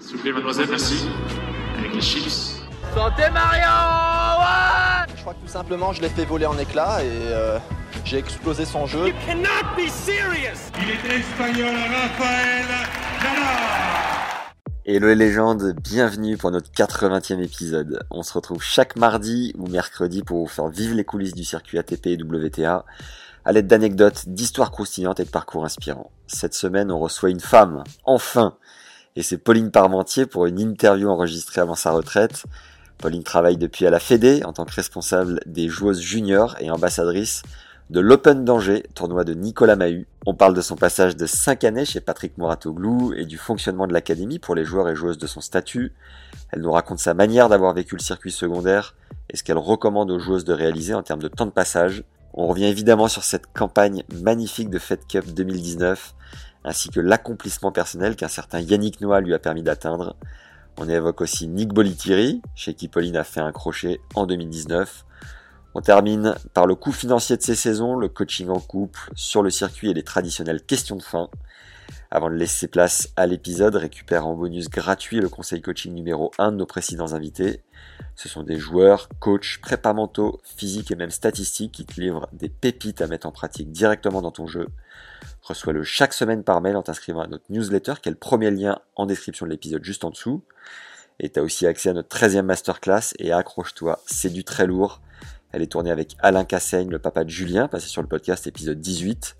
S'il vous plaît, mademoiselle, merci. Avec les chips. Santé Mario ouais Je crois que tout simplement, je l'ai fait voler en éclats et euh, j'ai explosé son jeu. cannot be serious Il est espagnol, Rafael Nadal Hello les légendes, bienvenue pour notre 80e épisode. On se retrouve chaque mardi ou mercredi pour vous faire vivre les coulisses du circuit ATP et WTA à l'aide d'anecdotes, d'histoires croustillantes et de parcours inspirants. Cette semaine, on reçoit une femme, enfin Et c'est Pauline Parmentier pour une interview enregistrée avant sa retraite. Pauline travaille depuis à la Fédé en tant que responsable des joueuses juniors et ambassadrice de l'Open d'Angers, tournoi de Nicolas Mahut. On parle de son passage de 5 années chez Patrick Moratoglou et du fonctionnement de l'académie pour les joueurs et joueuses de son statut. Elle nous raconte sa manière d'avoir vécu le circuit secondaire et ce qu'elle recommande aux joueuses de réaliser en termes de temps de passage. On revient évidemment sur cette campagne magnifique de Fed Cup 2019 ainsi que l'accomplissement personnel qu'un certain Yannick Noah lui a permis d'atteindre. On évoque aussi Nick Bolitiri, chez qui Pauline a fait un crochet en 2019. On termine par le coût financier de ces saisons, le coaching en couple, sur le circuit et les traditionnelles questions de fin. Avant de laisser place à l'épisode, récupère en bonus gratuit le conseil coaching numéro 1 de nos précédents invités. Ce sont des joueurs, coachs, prépa mentaux, physiques et même statistiques qui te livrent des pépites à mettre en pratique directement dans ton jeu. Reçois-le chaque semaine par mail en t'inscrivant à notre newsletter, qui est le premier lien en description de l'épisode juste en dessous. Et tu as aussi accès à notre 13e masterclass et accroche-toi, c'est du très lourd. Elle est tournée avec Alain Cassaigne, le papa de Julien, passé sur le podcast épisode 18.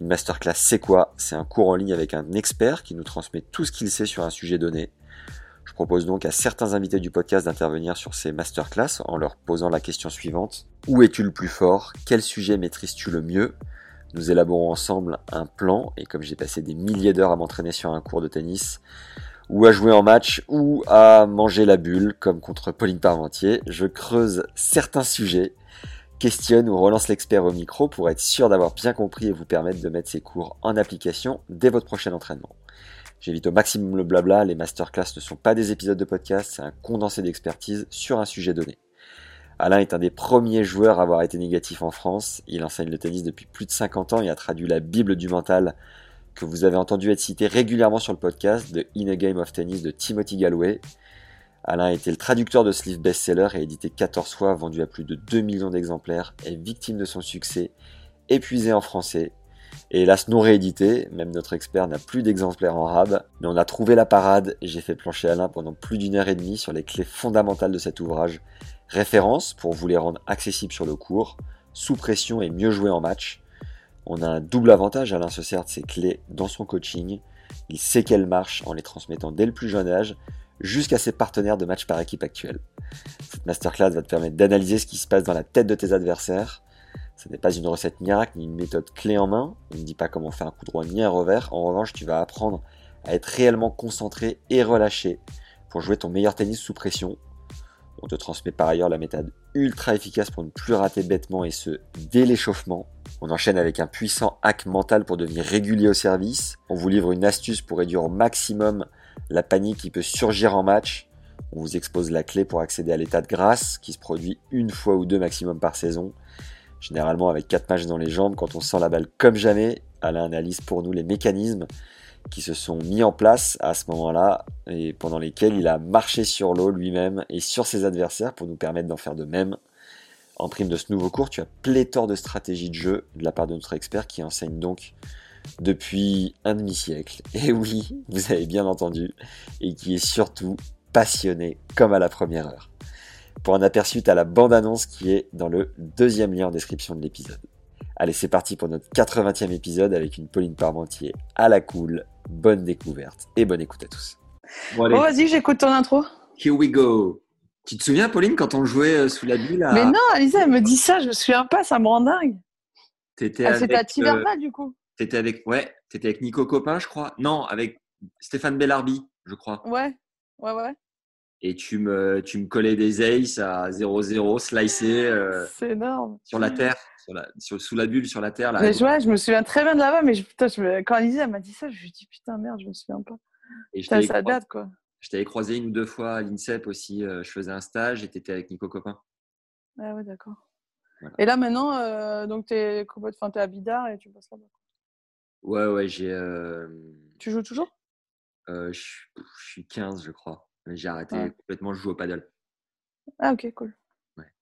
Une masterclass, c'est quoi? C'est un cours en ligne avec un expert qui nous transmet tout ce qu'il sait sur un sujet donné. Je propose donc à certains invités du podcast d'intervenir sur ces masterclass en leur posant la question suivante. Où es-tu le plus fort? Quel sujet maîtrises-tu le mieux? Nous élaborons ensemble un plan et comme j'ai passé des milliers d'heures à m'entraîner sur un cours de tennis, ou à jouer en match, ou à manger la bulle, comme contre Pauline Parmentier. Je creuse certains sujets, questionne ou relance l'expert au micro pour être sûr d'avoir bien compris et vous permettre de mettre ces cours en application dès votre prochain entraînement. J'évite au maximum le blabla, les masterclass ne sont pas des épisodes de podcast, c'est un condensé d'expertise sur un sujet donné. Alain est un des premiers joueurs à avoir été négatif en France. Il enseigne le tennis depuis plus de 50 ans. Et a traduit la Bible du mental que vous avez entendu être cité régulièrement sur le podcast de In a Game of Tennis de Timothy Galloway. Alain a été le traducteur de ce livre best-seller et édité 14 fois, vendu à plus de 2 millions d'exemplaires, est victime de son succès, épuisé en français, et hélas non réédité, même notre expert n'a plus d'exemplaires en rab, mais on a trouvé la parade. J'ai fait plancher Alain pendant plus d'une heure et demie sur les clés fondamentales de cet ouvrage, référence pour vous les rendre accessibles sur le cours, sous pression et mieux jouer en match, on a un double avantage, Alain se sert de ses clés dans son coaching. Il sait qu'elles marchent en les transmettant dès le plus jeune âge jusqu'à ses partenaires de match par équipe actuels. Cette masterclass va te permettre d'analyser ce qui se passe dans la tête de tes adversaires. Ce n'est pas une recette miracle ni une méthode clé en main. On ne dit pas comment faire un coup droit ni un revers. En revanche, tu vas apprendre à être réellement concentré et relâché pour jouer ton meilleur tennis sous pression. On te transmet par ailleurs la méthode ultra efficace pour ne plus rater bêtement et ce dès l'échauffement. On enchaîne avec un puissant hack mental pour devenir régulier au service. On vous livre une astuce pour réduire au maximum la panique qui peut surgir en match. On vous expose la clé pour accéder à l'état de grâce qui se produit une fois ou deux maximum par saison. Généralement avec 4 matchs dans les jambes quand on sent la balle comme jamais. Alain analyse pour nous les mécanismes qui se sont mis en place à ce moment-là et pendant lesquels il a marché sur l'eau lui-même et sur ses adversaires pour nous permettre d'en faire de même. En prime de ce nouveau cours, tu as pléthore de stratégies de jeu de la part de notre expert qui enseigne donc depuis un demi-siècle. Et oui, vous avez bien entendu, et qui est surtout passionné comme à la première heure. Pour un aperçu, tu as la bande-annonce qui est dans le deuxième lien en description de l'épisode. Allez, c'est parti pour notre 80e épisode avec une Pauline Parmentier à la cool. Bonne découverte et bonne écoute à tous. Bon, vas-y, j'écoute ton intro. Here we go. Tu te souviens, Pauline, quand on jouait euh, sous la bulle à... Mais non, Alisa, elle me dit ça, je me souviens pas, ça me rend dingue. T'étais Ah, C'était à euh, du coup. T'étais avec, ouais, étais avec Nico Copin, je crois. Non, avec Stéphane Bellarbi, je crois. Ouais, ouais, ouais. Et tu me, tu me collais des aces à 0-0, slicés. Euh, c'est énorme. Sur la terre, sur la, sur, sous la bulle, sur la terre. Là, mais ouais, je me souviens très bien de là-bas, mais putain, je quand Alizé elle m'a dit ça, je lui ai dit putain, merde, je me souviens pas. Et ça, ça date, quoi. Je t'avais croisé une ou deux fois à l'INSEP aussi. Euh, je faisais un stage et tu étais avec Nico Copin. Ah ouais, d'accord. Et là, maintenant, euh, donc tu es, es, à Bidar et tu passes là-bas. Ouais, ouais, j'ai. Euh, tu joues toujours? je, suis 15, je crois. Mais j'ai arrêté complètement, je joue au paddle. Ah, ok, cool. Ouais.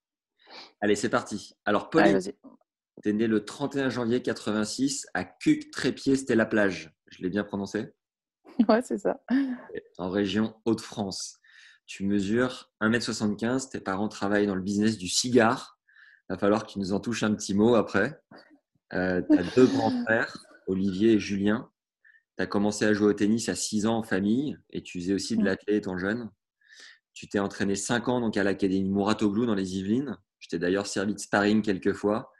Allez, c'est parti. Alors, Pauline, tu es né le 31 janvier 86 à Cuc-Trépied, c'était la plage. Je l'ai bien prononcé? Ouais, c'est ça. En région Hauts-de-France. Tu mesures 1m75, tes parents travaillent dans le business du cigare. Il va falloir que tu nous en touches un petit mot après. Euh, tu as deux grands frères, Olivier et Julien. Tu as commencé à jouer au tennis à 6 ans en famille et tu faisais aussi de l'athlète étant jeune. Tu t'es entraîné 5 ans donc à l'Académie Mouratoglou dans les Yvelines. Je t'ai d'ailleurs servi de sparring quelques fois.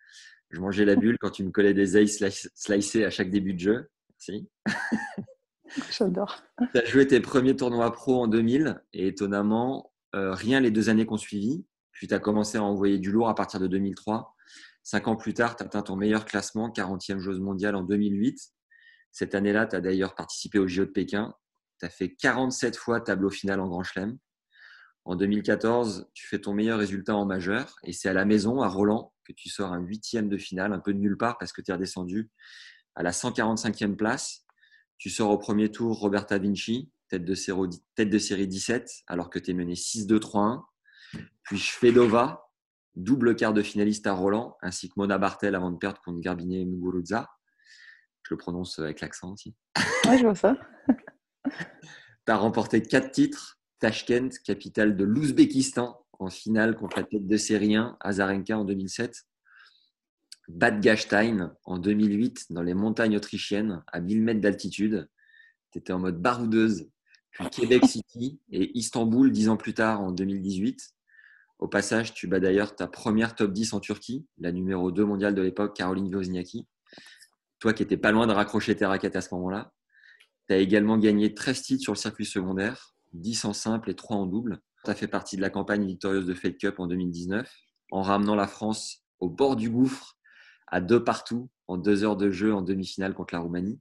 Je mangeais la bulle quand tu me collais des aces slicés à chaque début de jeu. Merci. J'adore. Tu as joué tes premiers tournois pro en 2000 et étonnamment, euh, rien les deux années qu'on suivi. Puis tu as commencé à envoyer du lourd à partir de 2003. Cinq ans plus tard, tu as atteint ton meilleur classement, 40e joueuse mondiale en 2008. Cette année-là, tu as d'ailleurs participé au JO de Pékin. Tu as fait 47 fois tableau final en Grand Chelem. En 2014, tu fais ton meilleur résultat en majeur et c'est à la maison, à Roland, que tu sors un huitième de finale, un peu de nulle part parce que tu es redescendu à la 145e place. Tu sors au premier tour Roberta Vinci, tête de, série, tête de série 17, alors que tu es mené 6-2-3-1. Puis Fedova, double quart de finaliste à Roland, ainsi que Mona Bartel avant de perdre contre Garbinet Muguruza. Je le prononce avec l'accent aussi. Oui, je vois ça. tu as remporté quatre titres. Tashkent, capitale de l'Ouzbékistan, en finale contre la tête de série 1, Azarenka en 2007. Bad Gastein en 2008 dans les montagnes autrichiennes à 1000 mètres d'altitude. Tu étais en mode baroudeuse. Puis Québec City et Istanbul dix ans plus tard en 2018. Au passage, tu bats d'ailleurs ta première top 10 en Turquie, la numéro 2 mondiale de l'époque, Caroline Wozniacki. Toi qui étais pas loin de raccrocher tes raquettes à ce moment-là. Tu as également gagné 13 titres sur le circuit secondaire, 10 en simple et 3 en double. Tu as fait partie de la campagne victorieuse de Fed Cup en 2019, en ramenant la France au bord du gouffre à deux partout en deux heures de jeu en demi-finale contre la Roumanie.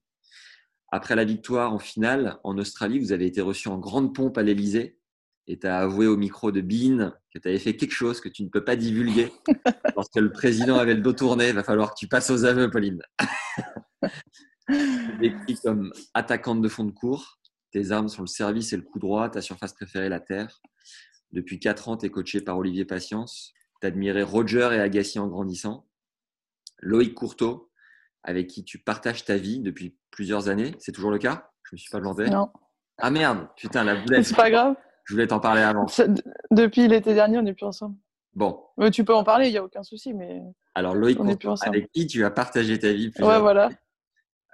Après la victoire en finale en Australie, vous avez été reçu en grande pompe à l'Elysée et tu as avoué au micro de Bean que tu avais fait quelque chose que tu ne peux pas divulguer. Lorsque le président avait le dos tourné, il va falloir que tu passes aux aveux, Pauline. décrit comme attaquante de fond de cours. Tes armes sont le service et le coup droit. Ta surface préférée, la terre. Depuis 4 ans, tu es coaché par Olivier Patience. Tu admiré Roger et Agassi en grandissant. Loïc Courteau, avec qui tu partages ta vie depuis plusieurs années. C'est toujours le cas? Je me suis pas planté Non. Ah merde, putain, la boulette. C'est pas grave. Je voulais t'en parler avant. Depuis l'été dernier, on n'est plus ensemble. Bon. Mais tu peux en parler, il n'y a aucun souci. Mais Alors Loïc, avec qui? Tu as partagé ta vie Ouais, voilà.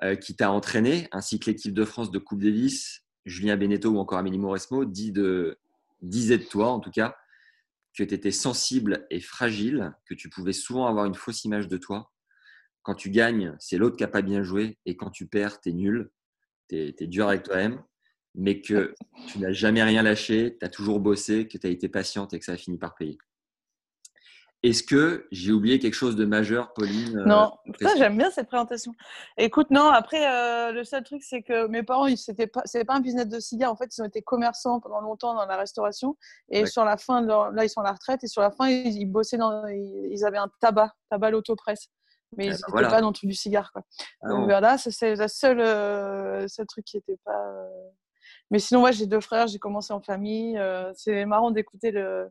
Euh, qui t'a entraîné, ainsi que l'équipe de France de Coupe Davis, Julien Beneteau ou encore Amélie Mauresmo, dit de, disait de toi en tout cas que tu étais sensible et fragile, que tu pouvais souvent avoir une fausse image de toi quand tu gagnes, c'est l'autre qui n'a pas bien joué. Et quand tu perds, tu es nul. Tu es, dur avec toi-même. Mais que tu n'as jamais rien lâché, tu as toujours bossé, que tu as été patiente et que ça a fini par payer. Est-ce que j'ai oublié quelque chose de majeur, Pauline euh, Non, j'aime bien cette présentation. Écoute, non, après, euh, le seul truc, c'est que mes parents, ce n'était pas, pas un business de cigares. En fait, ils ont été commerçants pendant longtemps dans la restauration. Et sur la fin, là, ils sont à la retraite. Et sur la fin, ils, bossaient dans. Ils, avaient un tabac, tabac l'autopresse mais ils n'étaient eh ben pas dans tout du cigare. Quoi. Ah Donc voilà, c'est la seule, euh, seul truc qui n'était pas. Euh. Mais sinon, ouais, j'ai deux frères, j'ai commencé en famille. Euh, c'est marrant d'écouter le.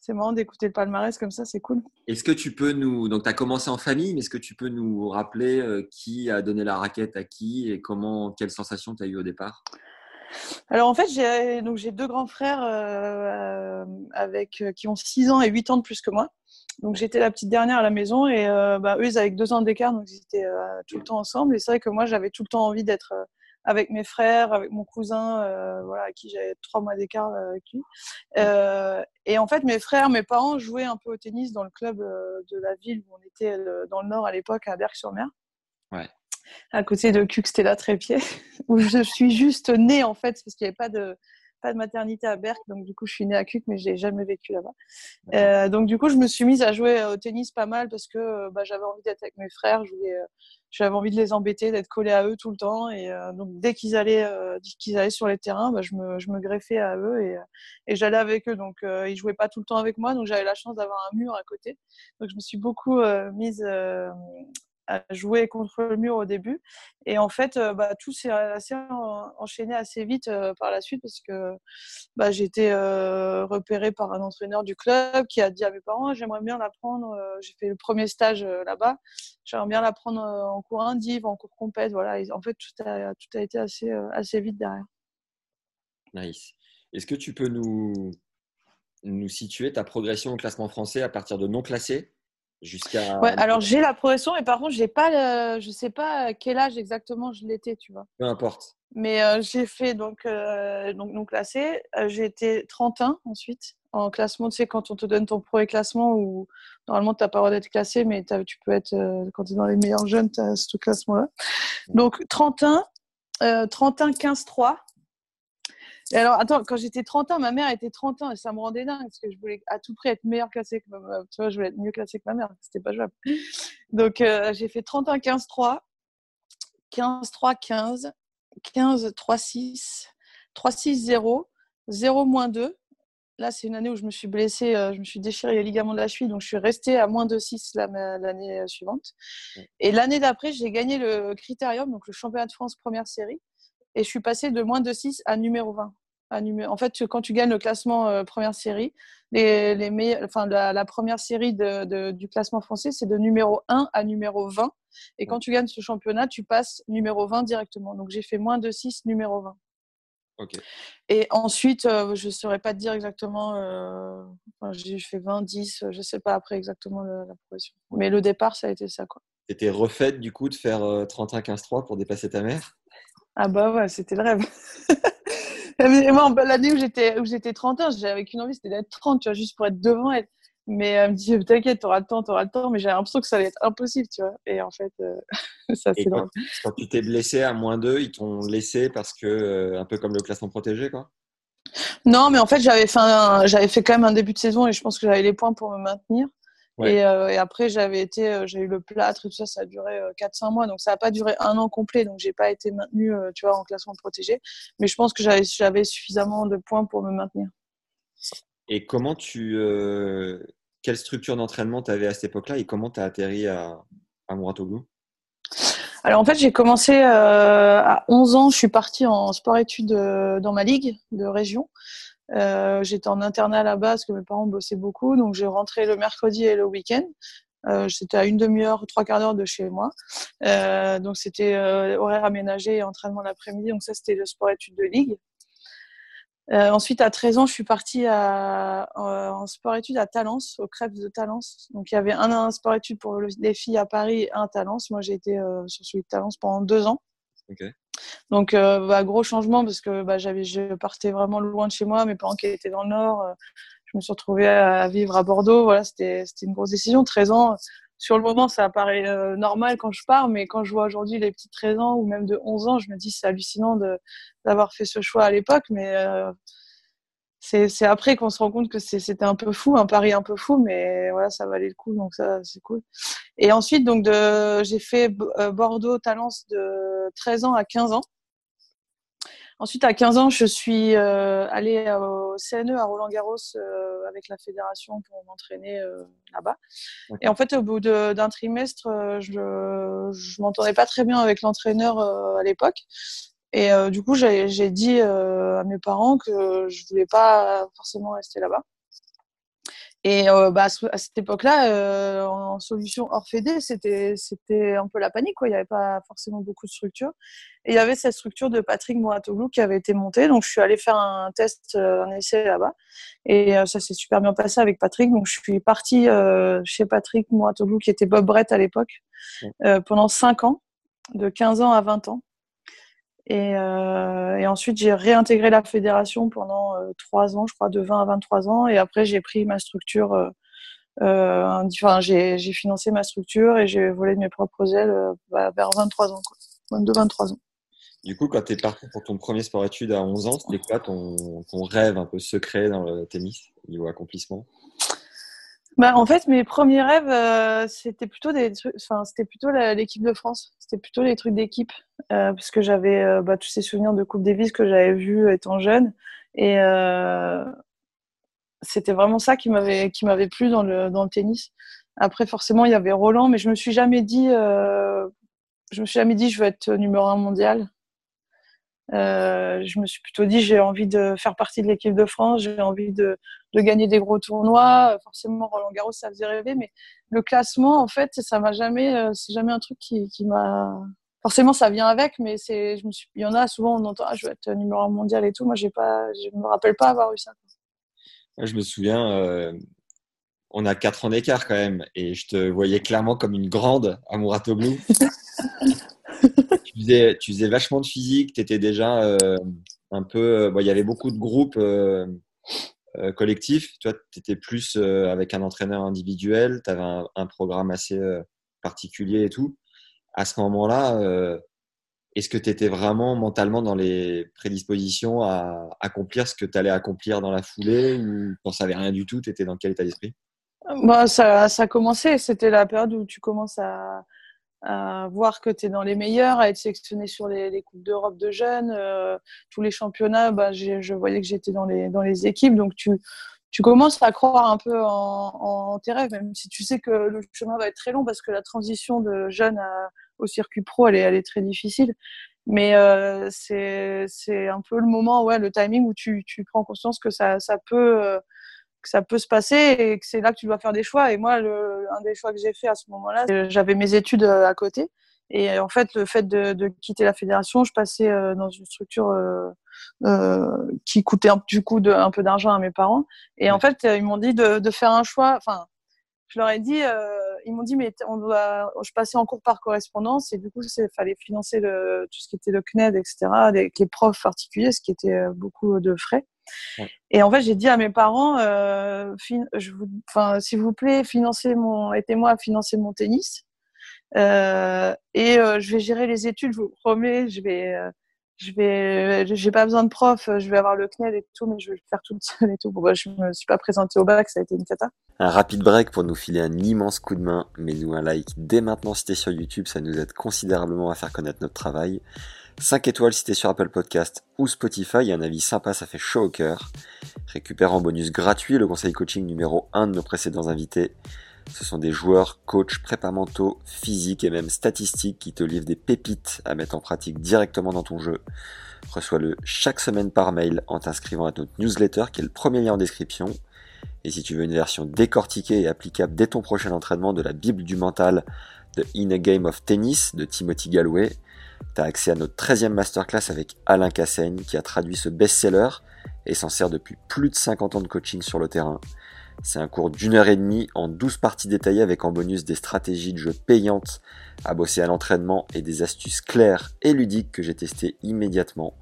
C'est marrant d'écouter le palmarès comme ça, c'est cool. Est-ce que tu peux nous. Donc, tu as commencé en famille, mais est-ce que tu peux nous rappeler qui a donné la raquette à qui et comment, quelle sensation tu as eu au départ? Alors en fait, j'ai donc j'ai deux grands frères avec qui ont 6 ans et 8 ans de plus que moi. Donc j'étais la petite dernière à la maison et euh, bah, eux ils avaient deux ans d'écart donc ils étaient euh, tout le temps ensemble et c'est vrai que moi j'avais tout le temps envie d'être euh, avec mes frères, avec mon cousin, voilà, à qui j'avais trois mois d'écart avec lui. et en fait, mes frères, mes parents jouaient un peu au tennis dans le club de la ville où on était dans le nord à l'époque, à Berck-sur-Mer. Ouais. à côté de Cuxtella Trépied, où je suis juste née en fait, parce qu'il n'y avait pas de, pas de maternité à Berck, donc du coup je suis née à Cuc, mais je n'ai jamais vécu là-bas. Euh, donc du coup je me suis mise à jouer au tennis pas mal parce que bah, j'avais envie d'être avec mes frères, j'avais envie de les embêter, d'être collée à eux tout le temps, et donc dès qu'ils allaient, qu'ils allaient sur les terrains, bah, je, me, je, me, greffais à eux et, et j'allais avec eux. Donc ils jouaient pas tout le temps avec moi, donc j'avais la chance d'avoir un mur à côté. Donc je me suis beaucoup mise à jouer contre le mur au début. Et en fait, euh, bah, tout s'est enchaîné assez vite euh, par la suite parce que bah, j'ai été euh, repérée par un entraîneur du club qui a dit à mes parents j'aimerais bien l'apprendre. j'ai fait le premier stage là-bas. J'aimerais bien l'apprendre en cours indiv, en cours compète. Voilà. en fait, tout a, tout a été assez, assez vite derrière. Nice. Est-ce que tu peux nous, nous situer ta progression au classement français à partir de non classés jusqu'à. Ouais, alors j'ai la progression, mais par contre, j'ai pas je sais pas quel âge exactement je l'étais, tu vois. Peu importe. Mais euh, j'ai fait donc, euh, donc non classé. Euh, j'ai été 31 ensuite en classement. Tu sais, quand on te donne ton premier classement, où normalement, tu n'as pas le droit d'être classé, mais tu peux être, quand tu es dans les meilleurs jeunes, tu as ce classement-là. Donc 31, 31, 15, 3 alors, attends, quand j'étais 30 ans, ma mère était 30 ans et ça me rendait dingue parce que je voulais à tout prix être meilleure classée que ma mère. Tu vois, je voulais être mieux classée que ma mère. C'était pas jouable. Donc, euh, j'ai fait 31, 15, 3, 15, 3, 15, 15, 3, 6, 3, 6, 0, 0, moins 2. Là, c'est une année où je me suis blessée, euh, je me suis déchiré les ligaments de la cheville, donc je suis restée à moins de 6 l'année euh, suivante. Et l'année d'après, j'ai gagné le Critérium, donc le championnat de France première série et je suis passée de moins de 6 à numéro 20. À En fait, quand tu gagnes le classement euh, première série, les, les enfin, la, première série de, du classement français, c'est de numéro 1 à numéro 20. Et quand tu gagnes ce championnat, tu passes numéro 20 directement. Donc j'ai fait moins de 6, numéro 20. Et ensuite, euh, je ne saurais pas te dire exactement. Euh, j'ai fait 20, 10, je ne sais pas après exactement la progression. Mais le départ, ça a été ça. Tu étais refaite du coup de faire 31-15-3 pour dépasser ta mère? Ah bah ouais, c'était le rêve. Et moi, l'année où j'étais où j'étais 31, j'avais qu'une envie, c'était d'être 30, tu vois, juste pour être devant elle. Mais elle me dit, t'inquiète, t'auras le temps, t'auras le temps. Mais j'avais l'impression que ça allait être impossible, tu vois. Et en fait, euh, ça c'est quand, quand tu t'es blessé à moins 2, ils t'ont laissé parce que, euh, un peu comme le classement protégé, quoi Non, mais en fait, j'avais fait, j'avais fait quand même un début de saison et je pense que j'avais les points pour me maintenir. Euh, et, après, j'avais été, euh, j'ai eu le plâtre et tout ça, ça a duré 4-5 euh, mois. Donc, ça n'a pas duré un an complet. Donc, j'ai pas été maintenue, tu vois, en classement protégé. Mais je pense que j'avais suffisamment de points pour me maintenir. Et comment tu. quelle structure d'entraînement tu avais à cette époque-là et comment tu as atterri à, à Mouratoglou? Alors en fait, j'ai commencé à 11 ans, je suis partie en sport-études dans ma ligue de région. Euh, j'étais en internat là-bas parce que mes parents bossaient beaucoup, donc j'ai rentré le mercredi et le week-end. Euh, j'étais à une demi-heure, trois quarts d'heure de chez moi. Euh, donc c'était euh, horaire aménagé et entraînement l'après-midi. Donc ça, c'était le sport-études de ligue. Ensuite, à 13 ans, je suis partie en sport-études à Talence, au Crêpes de Talence. Donc il y avait un, sport-études pour les filles à Paris un Talence. Moi, j'ai été sur celui de Talence pendant deux ans. Okay. Donc, euh, bah, gros changement parce que bah, j'avais, je partais vraiment loin de chez moi. Mes parents qui étaient dans le Nord, euh, je me suis retrouvée à, vivre à Bordeaux. Voilà, c'était, c'était une grosse décision. 13 ans, sur le moment, ça paraît euh, normal quand je pars, mais quand je vois aujourd'hui les petits 13 ans ou même de 11 ans, je me dis c'est hallucinant de, d'avoir fait ce choix à l'époque. Mais c'est, c'est après qu'on se rend compte que c'était un peu fou, un pari un peu fou, mais voilà, ça valait le coup, donc ça, c'est cool. Et ensuite, donc, j'ai fait Bordeaux-Talence de 13 ans à 15 ans. Ensuite, à 15 ans, je suis euh, allée au CNE à Roland-Garros euh, avec la fédération pour m'entraîner euh, là-bas. Et en fait, au bout d'un trimestre, je ne m'entendais pas très bien avec l'entraîneur à l'époque. Et du coup, j'ai dit à mes parents que je voulais pas forcément rester là-bas. Et euh, bah, à cette époque-là, euh, en solution hors fédé, c'était c'était un peu la panique. Quoi. Il n'y avait pas forcément beaucoup de structures. Et il y avait cette structure de Patrick Mouratoglou qui avait été montée. Donc, je suis allée faire un test, euh, un essai là-bas. Et ça s'est super bien passé avec Patrick. Donc, je suis partie chez Patrick Mouratoglou, qui était Bob Brett à l'époque, pendant 5 ans, de 15 ans à 20 ans. Et, euh, et, ensuite, j'ai réintégré la fédération pendant euh, trois ans, je crois, de 20 à 23 ans. Et après, j'ai pris ma structure euh, enfin, j'ai financé ma structure et j'ai volé de mes propres ailes bah, vers 23 ans, quoi. 22-23 ans. Du coup, quand tu es parti pour ton premier sport-études à 11 ans, c'était quoi ton, ton, rêve un peu secret dans le tennis, niveau accomplissement? Bah, en fait, mes premiers rêves, euh, c'était plutôt des enfin, c'était plutôt l'équipe de France. C'était plutôt les trucs d'équipe, euh, parce que j'avais euh, bah, tous ces souvenirs de Coupe Davis que j'avais vus étant jeune, et euh, c'était vraiment ça qui m'avait qui m'avait plu dans le dans le tennis. Après, forcément, il y avait Roland, mais je me suis jamais dit, je me suis jamais dit, je veux être numéro un mondial. Euh, je me suis plutôt dit j'ai envie de faire partie de l'équipe de France, j'ai envie de, de, gagner des gros tournois. Forcément, Roland Garros, ça faisait rêver, mais le classement, en fait, ça m'a jamais, euh, c'est jamais un truc qui, qui m'a. Forcément, ça vient avec, mais c'est, je me suis, il y en a souvent on entend, ah, je veux être numéro un mondial et tout. Moi, j'ai pas, je me rappelle pas avoir eu ça. je me souviens, euh, on a quatre ans d'écart quand même, et je te voyais clairement comme une grande à Mouratoglou. tu, faisais, vachement de physique, tu étais déjà euh, un peu. Euh, il y avait beaucoup de groupes euh, collectifs. Toi, tu étais plus avec un entraîneur individuel, tu avais un, programme assez particulier et tout. À ce moment-là, est-ce que tu étais vraiment mentalement dans les prédispositions à accomplir ce que tu allais accomplir dans la foulée ou tu savais rien du tout Tu étais dans quel état d'esprit? Bah, ça, ça a commencé. C'était la période où tu commences à à voir que tu es dans les meilleurs, à être sélectionné sur les, les Coupes d'Europe de jeunes. Euh, tous les championnats, bah, je voyais que j'étais dans les, dans les équipes. Donc, tu, tu commences à croire un peu en, en, tes rêves, même si tu sais que le chemin va être très long parce que la transition de jeune au circuit pro, elle est, elle est très difficile. Mais euh, c'est un peu le moment, ouais, le timing où tu, tu prends conscience que ça, ça peut. Que ça peut se passer et que c'est là que tu dois faire des choix. Et moi, le, un des choix que j'ai fait à ce moment-là, j'avais mes études euh, à côté. Et en fait, le fait de, de quitter la fédération, je passais euh, dans une structure euh, euh, qui coûtait un, du coup de, un peu d'argent à mes parents. Et en fait, ils m'ont dit de, de, faire un choix. Enfin, je leur ai dit, euh, ils m'ont dit, mais on doit, je passais en cours par correspondance et du coup, il fallait financer le, tout ce qui était le CNED, etc., avec les profs particuliers, ce qui était beaucoup de frais. Et en fait, j'ai dit à mes parents, euh, je vous, enfin, s'il vous plaît, financez mon, aidez-moi à financer mon tennis. Euh, et euh, je vais gérer les études, je vous promets, je vais, euh, je vais, j'ai pas besoin de prof, je vais avoir le CNED et tout, mais je vais le faire tout seul et tout. Bon, bah, je me suis pas présentée au bac, ça a été une cata. Un rapide break pour nous filer un immense coup de main. Mets-nous un like dès maintenant si t'es sur YouTube, ça nous aide considérablement à faire connaître notre travail. 5 étoiles si t'es sur Apple Podcast ou Spotify, un avis sympa, ça fait chaud au cœur. Récupère en bonus gratuit le conseil coaching numéro 1 de nos précédents invités. Ce sont des joueurs, coachs, prépa mentaux, physiques et même statistiques qui te livrent des pépites à mettre en pratique directement dans ton jeu. Reçois-le chaque semaine par mail en t'inscrivant à notre newsletter qui est le premier lien en description. Et si tu veux une version décortiquée et applicable dès ton prochain entraînement de la Bible du mental de In a Game of Tennis de Timothy Galloway, tu as accès à notre 13e masterclass avec Alain Cassaigne qui a traduit ce best-seller et s'en sert depuis plus de 50 ans de coaching sur le terrain. C'est un cours d'une heure et demie en 12 parties détaillées avec en bonus des stratégies de jeu payantes à bosser à l'entraînement et des astuces claires et ludiques que j'ai testées immédiatement.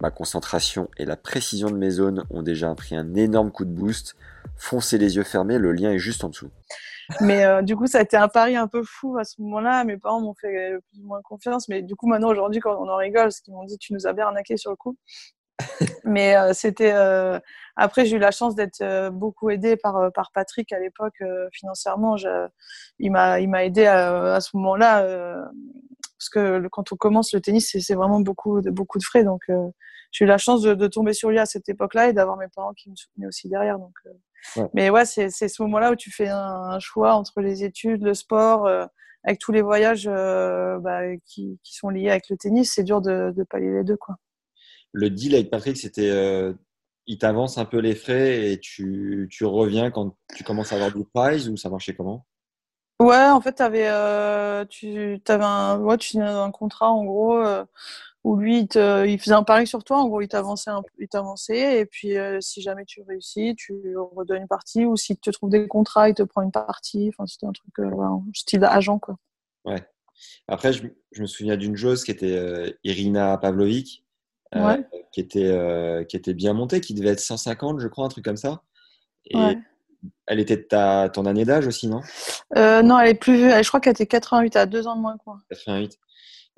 Ma concentration et la précision de mes zones ont déjà pris un énorme coup de boost. Foncez les yeux fermés, le lien est juste en dessous. Mais euh, du coup, ça a été un pari un peu fou à ce moment-là. Mes parents m'ont fait plus ou moins confiance. Mais du coup, maintenant, aujourd'hui, quand on en rigole, parce qu'ils m'ont dit, tu nous as bien arnaqué sur le coup. mais euh, c'était. Euh... Après, j'ai eu la chance d'être euh, beaucoup aidée par, euh, par Patrick à l'époque financièrement. Je... Il m'a il m'a aidé à, à ce moment-là. parce que quand on commence le tennis, c'est vraiment beaucoup de, beaucoup de frais. Donc, j'ai eu la chance de, de, tomber sur lui à cette époque-là et d'avoir mes parents qui me soutenaient aussi derrière. Donc, mais ouais, c'est ce moment-là où tu fais un, choix entre les études, le sport, euh, avec tous les voyages euh, bah, qui, qui, sont liés avec le tennis. C'est dur de, de pallier les deux. Quoi. Le deal avec Patrick, c'était euh, il t'avance un peu les frais et tu, tu, reviens quand tu commences à avoir du prize ou ça marchait comment? Ouais, en fait, avais, tu avais un, ouais, tu un contrat en gros où lui, il, te, il, faisait un pari sur toi. En gros, il t'avançait, il t'avançait. Et puis, euh, si jamais tu réussis, tu redonnes une partie. Ou si tu te trouves des contrats, il te prend une partie. Enfin, c'était un truc euh, style agent, quoi. Ouais. Après, je, je me souviens d'une joueuse qui était euh, Irina Pavlovic, qui, était, qui était bien montée, qui devait être 150, je crois, un truc comme ça. Et elle était de ta, ton année d'âge aussi, non? Non, elle est plus vieille. Je crois qu'elle était 88, à deux ans de moins. Quoi. 88.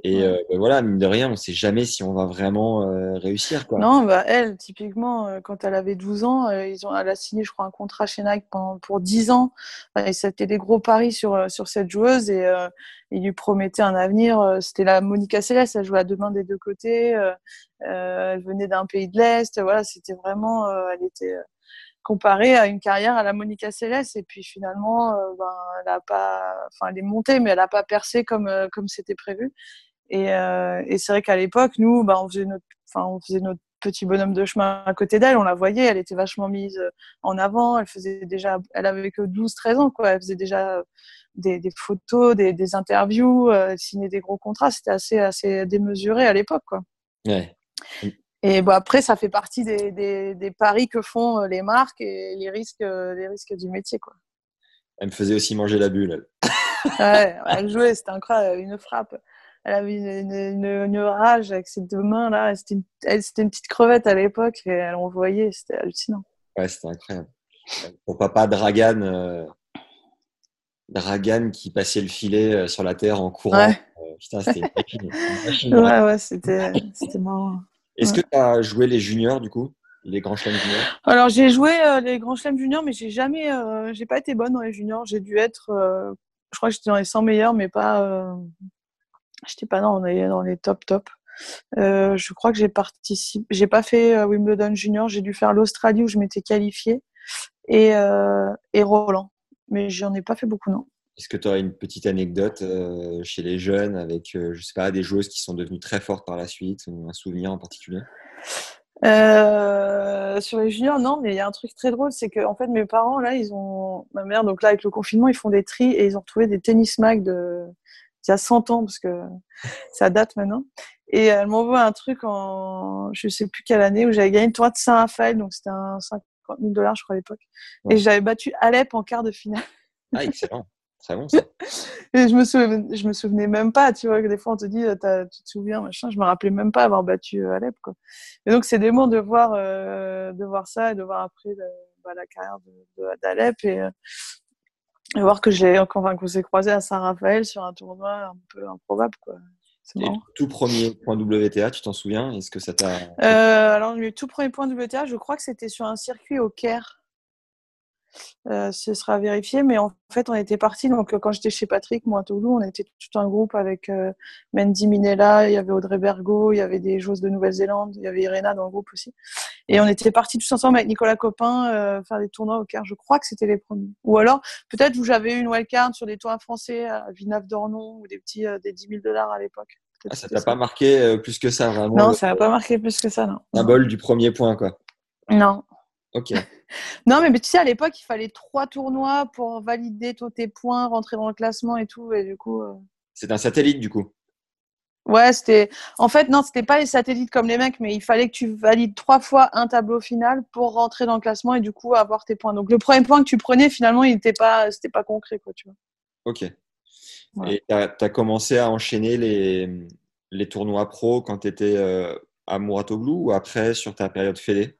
Et euh, ben voilà, mine de rien, on ne sait jamais si on va vraiment euh, réussir. Quoi. Non, bah, elle, typiquement, euh, quand elle avait 12 ans, ils ont, elle a signé, je crois, un contrat chez Nike pendant, pour 10 ans. et c'était des gros paris sur, sur cette joueuse et il lui promettait un avenir. C'était la Monica Céleste, elle jouait à deux mains des deux côtés. elle venait d'un pays de l'Est. Voilà, c'était vraiment. elle était comparée à une carrière à la Monica Céleste. Et puis finalement, ben, elle a pas. Enfin, elle est montée, mais elle n'a pas percé comme, comme c'était prévu. Et, euh, et c'est vrai qu'à l'époque, nous, bah, on faisait notre, on faisait notre petit bonhomme de chemin à côté d'elle. On la voyait, elle était vachement mise euh, en avant. Elle faisait déjà, elle avait que 12, 13 ans, quoi. Elle faisait déjà des, photos, des, interviews, euh, elle signait des gros contrats. C'était assez, assez démesuré à l'époque, quoi. Ouais. Et bon, après, ça fait partie des, des, des, paris que font les marques et les risques, les risques du métier, quoi. Elle me faisait aussi manger la bulle. ouais, elle jouait, c'était incroyable, une frappe elle avait une, une, une, rage avec ses deux mains là. C'était une, une, petite crevette à l'époque et elle envoyait, c'était hallucinant. Ouais, c'était incroyable. Ton papa Dragan, euh, Dragan qui passait le filet euh, sur la terre en courant. Ouais. Euh, putain, c'était une machine. ouais, ouais, c'était marrant. Est-ce ouais. que tu as joué les juniors du coup les grands chelems juniors? Alors j'ai joué euh, les grands chelems juniors, mais j'ai jamais, euh, j'ai pas été bonne dans les juniors. J'ai dû être, euh, je crois que j'étais dans les 100 meilleurs, mais pas, J'étais pas dans les, dans les top top. Je crois que j'ai participé. J'ai pas fait Wimbledon Junior. J'ai dû faire l'Australie où je m'étais qualifiée et, et Roland. Mais j'en ai pas fait beaucoup, non. Est-ce que tu aurais une petite anecdote euh, chez les jeunes avec, euh, je sais pas, des joueuses qui sont devenues très fortes par la suite ou un souvenir en particulier? Euh, sur les juniors, non, mais il y a un truc très drôle, c'est que en fait mes parents là, ils ont ma mère donc là avec le confinement, ils font des tris et ils ont retrouvé des tennis mag de il y a 100 ans, parce que ça date maintenant. Et elle m'envoie un truc en, je sais plus quelle année, où j'avais gagné le tournoi de Saint-Raphaël, donc c'était un 50 000 dollars, je crois, à l'époque. Ouais. Et j'avais battu Alep en quart de finale. Ah, excellent. Très bon, ça. Et je me, souvenais, je me souvenais même pas, tu vois, que des fois on te dit, tu te souviens, machin, je me rappelais même pas avoir battu Alep, quoi. Et donc c'est mots de voir, euh, de voir ça et de voir après le, bah, la carrière d'Alep. Et, euh, et voir que j'ai enfin qu'on s'est croisé à Saint-Raphaël sur un tournoi un peu improbable quoi. C'est marrant. Tout premier point WTA, tu t'en souviens? Est-ce que ça t'a euh, Alors le tout premier point WTA, je crois que c'était sur un circuit au Caire. Euh, ce sera vérifié, mais en fait, on était parti. Donc, quand j'étais chez Patrick, moi à Toulouse, on était tout un groupe avec euh, Mendy Minella, il y avait Audrey Bergo, il y avait des joueuses de Nouvelle-Zélande, il y avait Irena dans le groupe aussi. Et on était partis tous ensemble avec Nicolas Copin euh, faire des tournois au Caire. Je crois que c'était les premiers. Ou alors, peut-être où j'avais eu une wildcard sur des tournois français à Vinave d'Ornon ou des petits des 10 000 dollars à l'époque. Ah, ça t'a pas marqué plus que ça, vraiment Non, ça n'a pas marqué plus que ça, non. Un bol du premier point, quoi. Non. Ok. non, mais, mais, tu sais, à l'époque, il fallait trois tournois pour valider tous tes points, rentrer dans le classement et tout. Et du coup. Euh... C'est un satellite, du coup. Ouais, c'était. En fait, non, c'était pas les satellites comme les mecs, mais il fallait que tu valides trois fois un tableau final pour rentrer dans le classement et du coup avoir tes points. Donc le premier point que tu prenais, finalement, il n'était pas, c'était pas concret, quoi, tu vois. Ok. Ouais. Et tu as, as, commencé à enchaîner les, les tournois pro quand tu étais euh, à Mouratoglou ou après sur ta période fédé?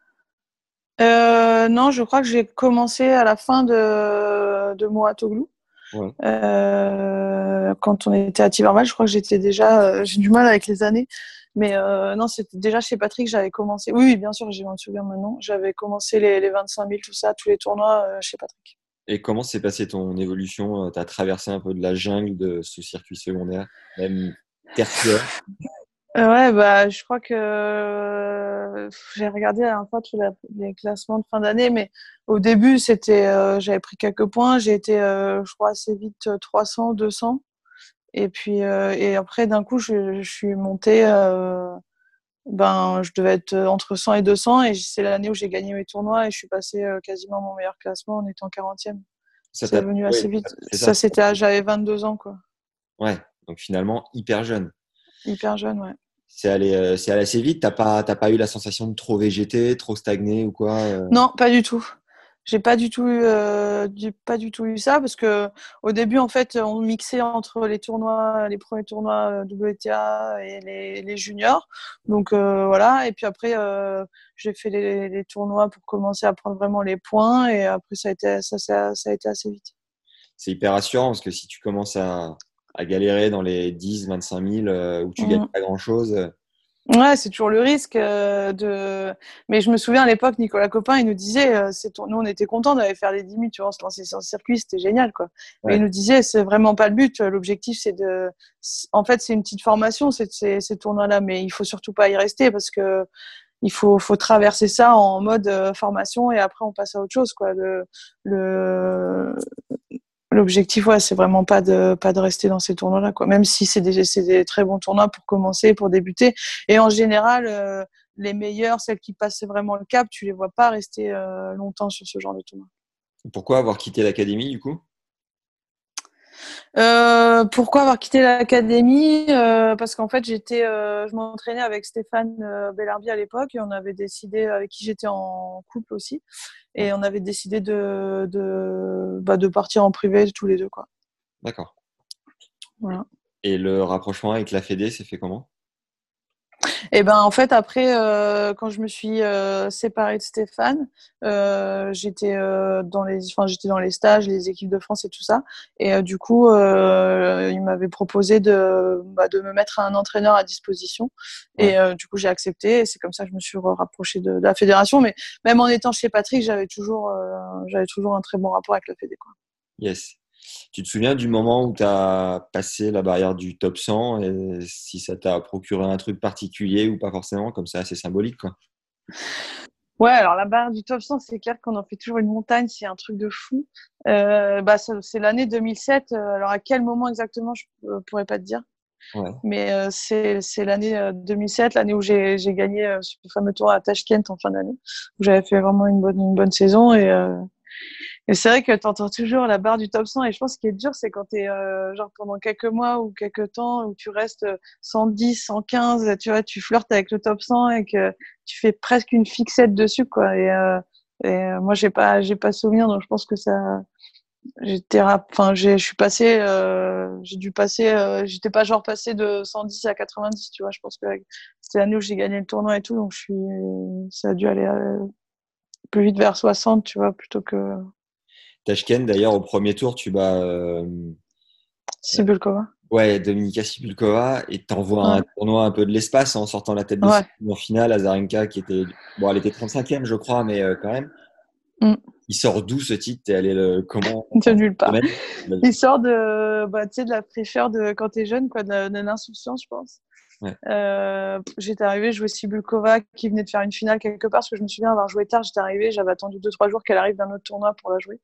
Euh, non, je crois que j'ai commencé à la fin de, de Mouratoglou. Ouais. Euh, quand on était à Tiverval, je crois que j'étais déjà. Euh, j'ai du mal avec les années. Mais euh, non, c'était déjà chez Patrick, j'avais commencé. Oui, oui bien sûr, je m'en souviens maintenant. J'avais commencé les, les 25 000, tout ça, tous les tournois chez Patrick. Et comment s'est passée ton évolution? Tu as traversé un peu de la jungle de ce circuit secondaire, même tertiaire? Ouais, bah, je crois que euh, j'ai regardé la fois tous les classements de fin d'année, mais au début, c'était, euh, j'avais pris quelques points, j'ai été, euh, je crois, assez vite 300, 200, et puis, et après, d'un coup, je, je, suis montée, ben, je devais être entre 100 et 200, et c'est l'année où j'ai gagné mes tournois, et je suis passée quasiment mon meilleur classement en étant 40e. Ça c'est venu assez vite. Ça, ça c'était, j'avais 22 ans, quoi. Ouais, donc finalement, hyper jeune. Hyper jeune, ouais. C'est allé, euh, c'est allé assez vite. T'as pas, t'as pas eu la sensation de trop végéter, trop stagner ou quoi euh... Non, pas du tout. j'ai pas du tout eu, euh, pas du tout eu ça parce que au début en fait on mixait entre les tournois, les premiers tournois WTA et les, les juniors. Donc voilà. Et puis après j'ai fait les, les, tournois pour commencer à prendre vraiment les points et après ça a été ça, ça, ça a été assez vite. C'est hyper rassurant parce que si tu commences à, à galérer dans les 10, 25 000 où tu mmh. gagnes pas grand chose Ouais, c'est toujours le risque euh, de. Mais je me souviens à l'époque, Nicolas Copin, il nous disait, euh, c'est nous on était contents d'aller faire les 10 000, tu vois, on se lançait sur le circuit, c'était génial, quoi. Mais il nous disait, c'est vraiment pas le but. L'objectif, c'est de. En fait, c'est une petite formation, c'est ces tournois-là, mais il faut surtout pas y rester parce que il faut, faut traverser ça en mode euh, formation et après on passe à autre chose, quoi. Le, le, L'objectif, ouais, c'est vraiment pas de pas de rester dans ces tournois-là, quoi. Même si c'est des, des très bons tournois pour commencer, pour débuter. Et en général, euh, les meilleurs, celles qui passent vraiment le cap, tu les vois pas rester euh, longtemps sur ce genre de tournoi. Pourquoi avoir quitté l'académie du coup? Euh, pourquoi avoir quitté l'académie euh, Parce qu'en fait, j'étais, euh, je m'entraînais avec Stéphane Bellarbi à l'époque et on avait décidé, avec qui j'étais en couple aussi, et on avait décidé de, de, bah, de partir en privé tous les deux. quoi. D'accord. Voilà. Et le rapprochement avec la Fédé, s'est fait comment? Et ben en fait après euh, quand je me suis euh, séparée de Stéphane, euh, j'étais euh, dans les enfin j'étais dans les stages, les équipes de France et tout ça. Et euh, du coup euh, il m'avait proposé de bah, de me mettre un entraîneur à disposition. Et du coup j'ai accepté. Et c'est comme ça que je me suis rapprochée de, de, la fédération. Mais même en étant chez Patrick, j'avais toujours j'avais toujours un très bon rapport avec la fédé quoi. Yes. Tu te souviens du moment où tu as passé la barrière du top 100 et si ça t'a procuré un truc particulier ou pas forcément, comme ça, assez symbolique quoi. Ouais, alors la barrière du top 100, c'est clair qu'on en fait toujours une montagne, c'est un truc de fou. Euh, bah, c'est l'année 2007. Euh, alors à quel moment exactement, je ne pourrais pas te dire. Ouais. Mais euh, c'est l'année 2007, l'année où j'ai gagné ce fameux tour à Tashkent en fin d'année, où j'avais fait vraiment une bonne, une bonne saison et et c'est vrai que tu entends toujours la barre du top 100 et je pense qu'il est dur, c'est quand tu es euh, genre pendant quelques mois ou quelques temps où tu restes 110, 115, tu vois, tu flirtes avec le top 100 et que tu fais presque une fixette dessus quoi. Et, euh, et euh, moi j'ai pas j'ai pas souvenir donc je pense que ça j'étais enfin je suis passé euh, j'ai dû passer euh, j'étais pas genre passé de 110 à 90 tu vois je pense que c'était l'année où j'ai gagné le tournoi et tout donc je suis ça a dû aller plus vite vers 60 tu vois plutôt que Tashkent, d'ailleurs, au premier tour, tu bats. Euh, Sibulkova. Ouais, Dominika Sibulkova, et t'envoies un tournoi un peu de l'espace en sortant la tête de ouais. finale. Azarenka, qui était. Bon, elle était 35e, je crois, mais euh, quand même. Mm. Il sort d'où ce titre? T'es allé le comment? De nulle part. Il sort de, bah, de la fraîcheur de quand t'es jeune, quoi, de l'insouciance, je pense. Euh, j'étais arrivée jouer Sibulkova qui venait de faire une finale quelque part parce que je me souviens avoir joué tard. J'étais arrivée, j'avais attendu 2-3 jours qu'elle arrive d'un autre tournoi pour la jouer.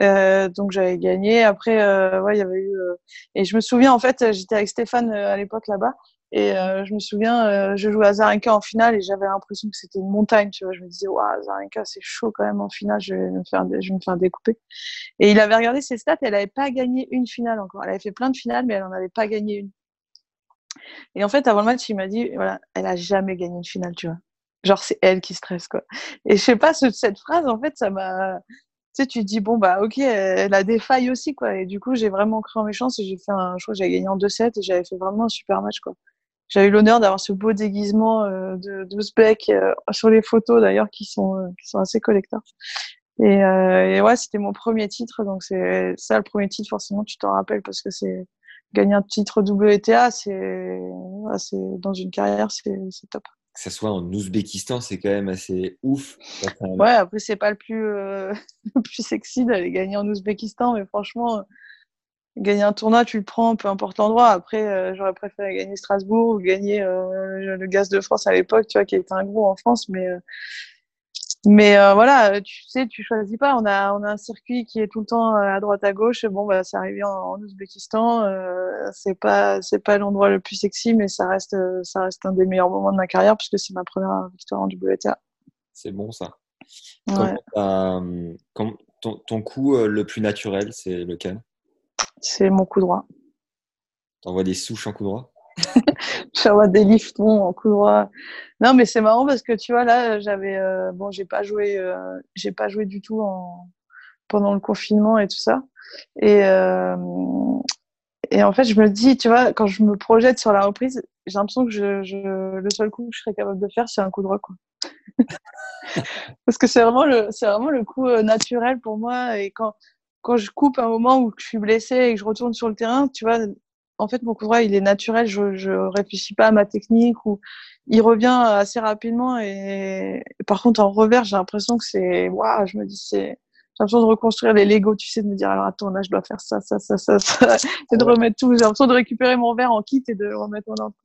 Euh, donc j'avais gagné. Après, euh, ouais, il y avait eu. Euh, et je me souviens en fait, j'étais avec Stéphane euh, à l'époque là-bas. Et je me souviens, je jouais à Zarenka en finale et j'avais l'impression que c'était une montagne. Tu vois, je me disais, waouh, Zarenka, c'est chaud quand même en finale. Je vais me faire, je vais me faire découper. Et il avait regardé ses stats. Elle n'avait pas gagné une finale encore. Elle avait fait plein de finales, mais elle n'en avait pas gagné une. Et en fait, avant le match, il m'a dit, voilà, elle a jamais gagné une finale, tu vois. Genre, c'est elle qui stresse, quoi. Et je sais pas, cette phrase, en fait, ça m'a, tu sais, tu te dis, bon, bah, ok, elle a des failles aussi, quoi. Et du coup, j'ai vraiment cru en mes chances et j'ai fait un, je crois que j'avais gagné en 2-7 et j'avais fait vraiment un super match, quoi. J'ai eu l'honneur d'avoir ce beau déguisement euh, de, de euh, sur les photos, d'ailleurs, qui sont, euh, qui sont assez collecteurs. Et, euh, et ouais, c'était mon premier titre, donc c'est ça le premier titre, forcément, tu t'en rappelles parce que c'est gagner un titre WTA, c'est dans une carrière, c'est top. Que ça soit en Ouzbékistan, c'est quand même assez ouf. Ouais, après, c'est pas le plus, euh, le plus sexy d'aller gagner en Ouzbékistan, mais franchement, gagner un tournoi, tu le prends, peu importe l'endroit. Après, euh, j'aurais préféré gagner Strasbourg ou gagner euh, le Gaz de France à l'époque, tu vois, qui était un gros en France, mais mais euh, voilà, tu sais, tu choisis pas. On a, on a un circuit qui est tout le temps euh, à droite à gauche. Bon, bah, c'est arrivé en, en Ouzbékistan. Euh, c'est pas, c'est pas l'endroit le plus sexy, mais ça reste, euh, ça reste un des meilleurs moments de ma carrière puisque c'est ma première victoire en WTA. C'est bon ça. Ouais. Comment, ton, ton coup le plus naturel, c'est lequel? C'est mon coup droit. T'envoies des souches en coup droit? faire des liftons en coup droit. Non, mais c'est marrant parce que tu vois, là, j'avais. Euh, bon, j'ai pas joué, euh, j'ai pas joué du tout en, pendant le confinement et tout ça. Et, euh, et en fait, je me dis, tu vois, quand je me projette sur la reprise, j'ai l'impression que je, je, le seul coup que je serais capable de faire, c'est un coup droit, quoi. parce que c'est vraiment le, c'est vraiment le coup naturel pour moi. Et quand, quand je coupe un moment où je suis blessée et que je retourne sur le terrain, tu vois, en fait, mon droit, il est naturel. Je, je réfléchis pas à ma technique ou il revient assez rapidement. Et, par contre, en revers, j'ai l'impression que c'est, waouh, je me dis, c'est, j'ai l'impression de reconstruire les Lego, tu sais, de me dire, alors attends, là, je dois faire ça, ça, ça, ça, ça, et de remettre tout. J'ai l'impression de récupérer mon verre en kit et de remettre en ordre.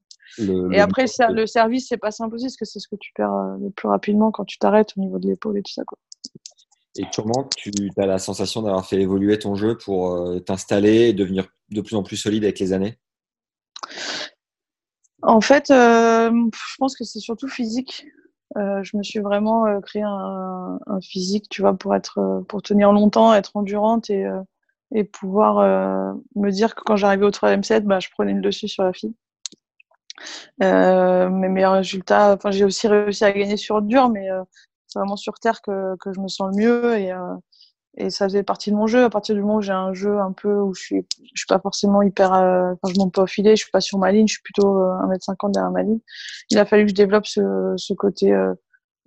et après, le, le service, c'est pas simple aussi, parce que c'est ce que tu perds euh, le plus rapidement quand tu t'arrêtes au niveau de l'épaule et tout ça, quoi. Et comment tu as la sensation d'avoir fait évoluer ton jeu pour euh, t'installer et devenir de plus en plus solide avec les années? En fait, euh, je pense que c'est surtout physique. Euh, je me suis vraiment créé un, physique, tu vois, pour être, pour tenir longtemps, être endurante et, et pouvoir me dire que quand j'arrivais au troisième set, bah, je prenais le dessus sur la fille. mes meilleurs résultats, enfin, j'ai aussi réussi à gagner sur dur, mais c'est vraiment sur terre que, que, je me sens le mieux et, euh, et ça faisait partie de mon jeu. À partir du moment où j'ai un jeu un peu où je suis, je suis pas forcément hyper, euh, enfin, je monte pas au filet, je suis pas sur ma ligne, je suis plutôt 1m50 euh, derrière ma ligne. Il a fallu que je développe ce, ce côté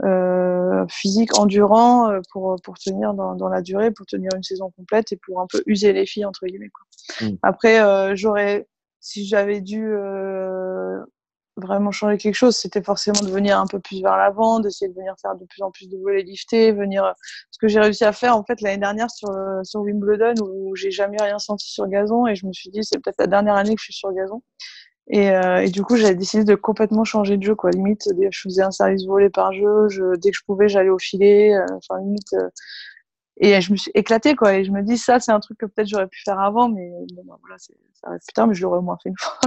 euh, physique, endurant pour, pour tenir dans, dans, la durée, pour tenir une saison complète et pour un peu user les filles entre guillemets. Quoi. Mmh. Après, j'aurais, si j'avais dû vraiment changer quelque chose, c'était forcément de venir un peu plus vers l'avant, d'essayer de venir faire de plus en plus de volets liftés, venir ce que j'ai réussi à faire en fait l'année dernière sur sur Wimbledon où j'ai jamais rien senti sur gazon et je me suis dit c'est peut-être la dernière année que je suis sur gazon. Et, euh, et du coup j'avais décidé de complètement changer de jeu quoi. Limite je faisais un service volé par jeu je, dès que je pouvais j'allais au filet euh, enfin limite euh, et je me suis éclatée quoi. Et je me dis ça c'est un truc que peut-être j'aurais pu faire avant mais bon bah, voilà ça arrive plus tard mais je l'aurais au moins fait une fois.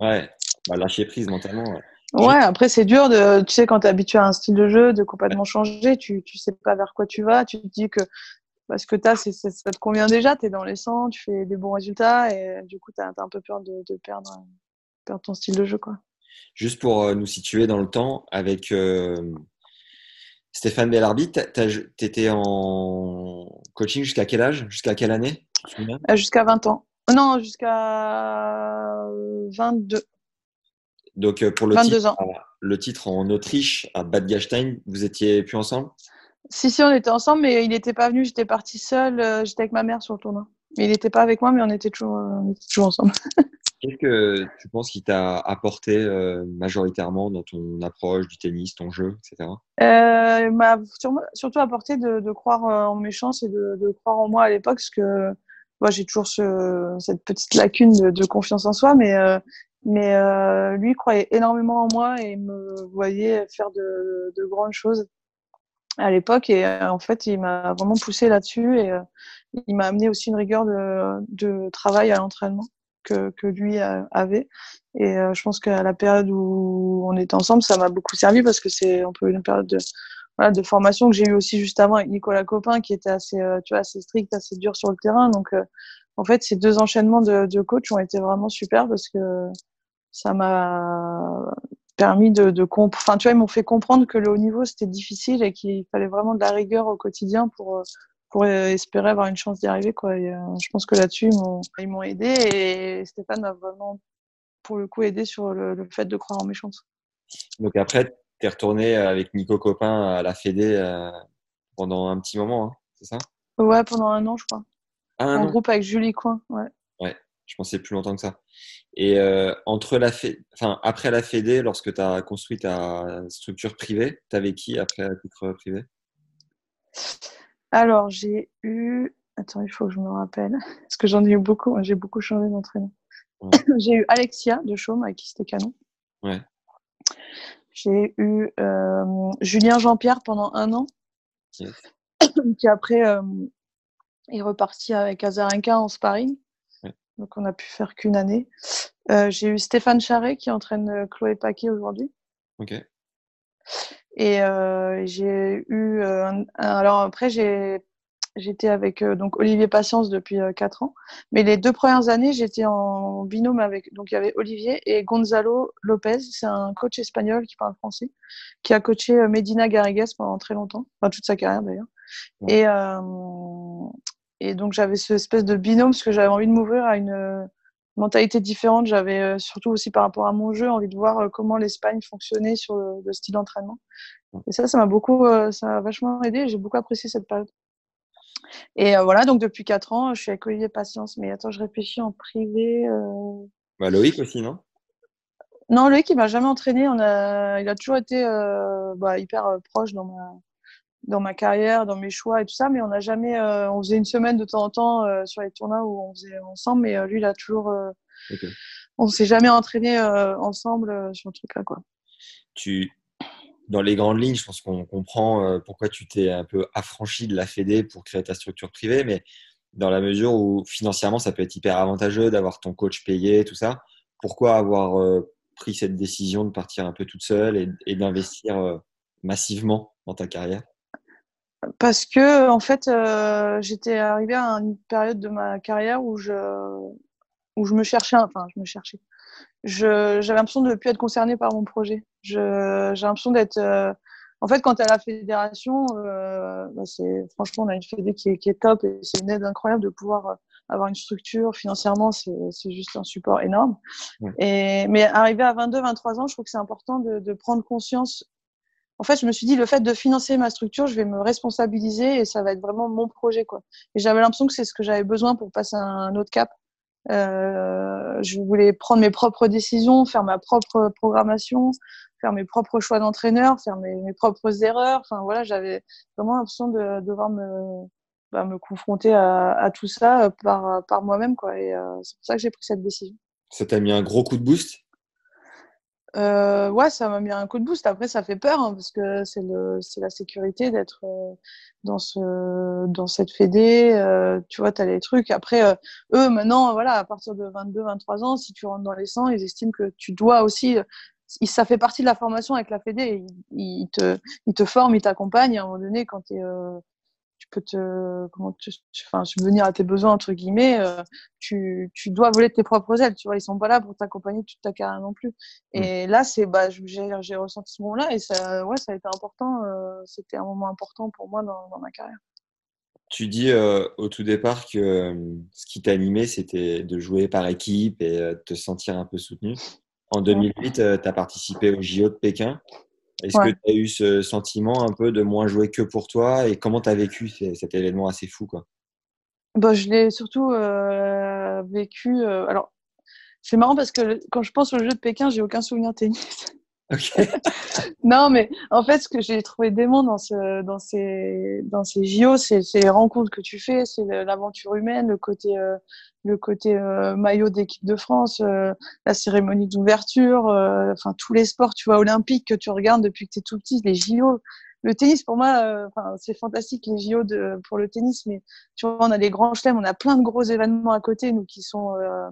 Ouais bah, lâcher prise mentalement. Ouais, après c'est dur de, tu sais, quand tu es habitué à un style de jeu, de complètement changer, tu, tu sais pas vers quoi tu vas, tu te dis que parce que as, ça te convient déjà, tu es dans les sangs, tu fais des bons résultats et du coup tu as, un peu peur de, de perdre, perdre, ton style de jeu. Quoi. Juste pour euh, nous situer dans le temps, avec euh, Stéphane Bellarbi, tu étais en coaching jusqu'à quel âge? Jusqu'à quelle année? Euh, Jusqu'à 20 ans. Non, jusqu'à 22. Donc euh, pour le titre, le titre en Autriche à Bad Gastein, vous étiez plus ensemble? Si si, on était ensemble, mais il n'était pas venu. J'étais partie seule. Euh, j'étais avec ma mère sur le tournoi. Mais il n'était pas avec moi, mais on était toujours, euh, toujours ensemble. Qu'est-ce que tu penses qui t'a apporté majoritairement dans ton approche du tennis, ton jeu, etc. euh, m'a surtout apporté de, croire en mes chances et de, croire en moi à l'époque, parce que moi j'ai toujours ce, cette petite lacune de, confiance en soi, mais mais euh, lui croyait énormément en moi et me voyait faire de, de grandes choses à l'époque. Et euh, en fait, il m'a vraiment poussé là-dessus et euh, il m'a amené aussi une rigueur de, de travail à l'entraînement que, que lui avait. Et euh, je pense qu'à la période où on était ensemble, ça m'a beaucoup servi parce que c'est un peu une période de, voilà, de formation que j'ai eu aussi juste avant avec Nicolas Copin, qui était assez, tu vois, assez strict, assez dur sur le terrain. Donc, en fait, ces deux enchaînements de, de coach ont été vraiment super parce que ça m'a permis de, de enfin tu vois ils m'ont fait comprendre que le haut niveau c'était difficile et qu'il fallait vraiment de la rigueur au quotidien pour pour espérer avoir une chance d'y arriver quoi. Et, euh, je pense que là-dessus ils m'ont aidé et Stéphane m'a vraiment pour le coup aidé sur le, fait de croire en mes chances. Donc après tu es retourné avec Nico Copin à la Fédé euh, pendant un petit moment hein, c'est ça? Ouais pendant un an je crois. Un en groupe avec Julie Coin ouais je pensais plus longtemps que ça. Et euh, entre la enfin, après la Fédé, lorsque tu as construit ta structure privée, tu avais qui après à titre privé? Alors, j'ai eu. Attends, il faut que je me rappelle. Parce que j'en ai eu beaucoup. J'ai beaucoup changé d'entraîneur. j'ai eu Alexia de Chaume, avec qui c'était canon. Ouais. J'ai eu euh, Julien Jean-Pierre pendant un an. qui après euh, est reparti avec Azarenka en sparring. Donc, on n'a pu faire qu'une année. Euh, j'ai eu Stéphane Charret qui entraîne euh, Chloé Paquet aujourd'hui. Ok. Et euh, j'ai eu. alors, après, j'ai J'étais avec donc Olivier Patience depuis euh, 4 ans. Mais les deux premières années, j'étais en binôme avec. Donc il y avait Olivier et Gonzalo Lopez. C'est un coach espagnol qui parle français, qui a coaché Medina Garrigues pendant très longtemps, enfin toute sa carrière d'ailleurs. Ouais. Et, et donc j'avais ce espèce de binôme parce que j'avais envie de m'ouvrir à une euh, mentalité différente. J'avais euh, surtout aussi par rapport à mon jeu envie de voir euh, comment l'Espagne fonctionnait sur le, le style d'entraînement. Et ça, ça m'a beaucoup, ça m'a vachement aidé. J'ai beaucoup apprécié cette période. Et euh, voilà, donc depuis 4 ans, je suis avec Olivier Patience. Mais attends, je réfléchis en privé. euh, Bah, Loïc aussi, non? Non, Loïc, il m'a jamais entraîné. On a, il a toujours été euh, bah, hyper proche dans ma, dans ma carrière, dans mes choix et tout ça. Mais on n'a jamais, euh, on faisait une semaine de temps en temps euh, sur les tournois où on faisait ensemble. Mais euh, lui, il a toujours, euh, Ok. on s'est jamais entraîné ensemble sur le truc là, quoi. tu, dans les grandes lignes, je pense qu'on comprend pourquoi tu t'es un peu affranchi de la Fédé pour créer ta structure privée, mais dans la mesure où financièrement, ça peut être hyper avantageux d'avoir ton coach payé, tout ça. Pourquoi avoir pris cette décision de partir un peu toute seule et, et d'investir massivement dans ta carrière? Parce que en fait, euh, j'étais arrivée à une période de ma carrière où je où je me cherchais, enfin, je me cherchais. Je j'avais l'impression de ne plus être concernée par mon projet. Je j'ai l'impression d'être euh, en fait, quand à la fédération, euh, bah, c'est franchement, on a une fédé qui est, qui est top et c'est une aide incroyable de pouvoir avoir une structure. Financièrement, c'est c'est juste un support énorme. Ouais. Et, mais arrivé à 22, 23 ans, je trouve que c'est important de, de prendre conscience. En fait, je me suis dit, le fait de financer ma structure, je vais me responsabiliser et ça va être vraiment mon projet. Quoi. Et j'avais l'impression que c'est ce que j'avais besoin pour passer un autre cap. Euh, je voulais prendre mes propres décisions, faire ma propre programmation, faire mes propres choix d'entraîneur, faire mes, mes propres erreurs. Enfin voilà, j'avais vraiment l'impression de, de devoir me, bah, me confronter à, à tout ça euh, par, par moi-même. Quoi. Et euh, c'est pour ça que j'ai pris cette décision. Ça t'a mis un gros coup de boost? Euh, ouais, ça m'a mis un coup de boost. Après, ça fait peur hein, parce que c'est le, c'est la sécurité d'être euh, dans ce, dans cette fédé. Euh, tu vois, t'as les trucs. Après, euh, eux, maintenant, voilà, à partir de 22, 23 ans, si tu rentres dans les 100, ils estiment que tu dois aussi. Ça fait partie de la formation avec la fédé. Ils, ils te, ils te forment, ils t'accompagnent. À un moment donné, quand t'es, euh, tu peux te, comment enfin, subvenir à tes besoins entre guillemets. euh, tu, tu dois voler tes propres ailes. Tu vois, ils sont pas là pour t'accompagner toute ta carrière non plus. Et là, c'est, bah, j'ai, ressenti ce moment-là et ça, ouais, ça a été important. euh, c'était un moment important pour moi dans, dans ma carrière. Tu dis euh, au tout départ que ce qui t'animait, c'était de jouer par équipe et de te sentir un peu soutenu. En 2008, tu as participé au JO de Pékin. Est-ce Ouais. que tu as eu ce sentiment un peu de moins jouer que pour toi et comment tu as vécu cet événement assez fou quoi? Bah, je l'ai surtout euh, vécu. euh, alors, c'est marrant parce que le- quand je pense au jeu de Pékin, j'ai aucun souvenir tennis. Ok. non, mais en fait, ce que j'ai trouvé dément dans, ce, dans, ces, dans ces JO, c'est les rencontres que tu fais, c'est l'aventure humaine, le côté, euh, le côté euh, maillot d'équipe de France, euh, la cérémonie d'ouverture, euh, enfin tous les sports, tu vois, olympiques que tu regardes depuis que tu es tout petit, les JO. Le tennis, pour moi, euh, enfin, c'est fantastique les JO de, pour le tennis, mais tu vois, on a les grands chelems, on a plein de gros événements à côté, nous, qui sont euh,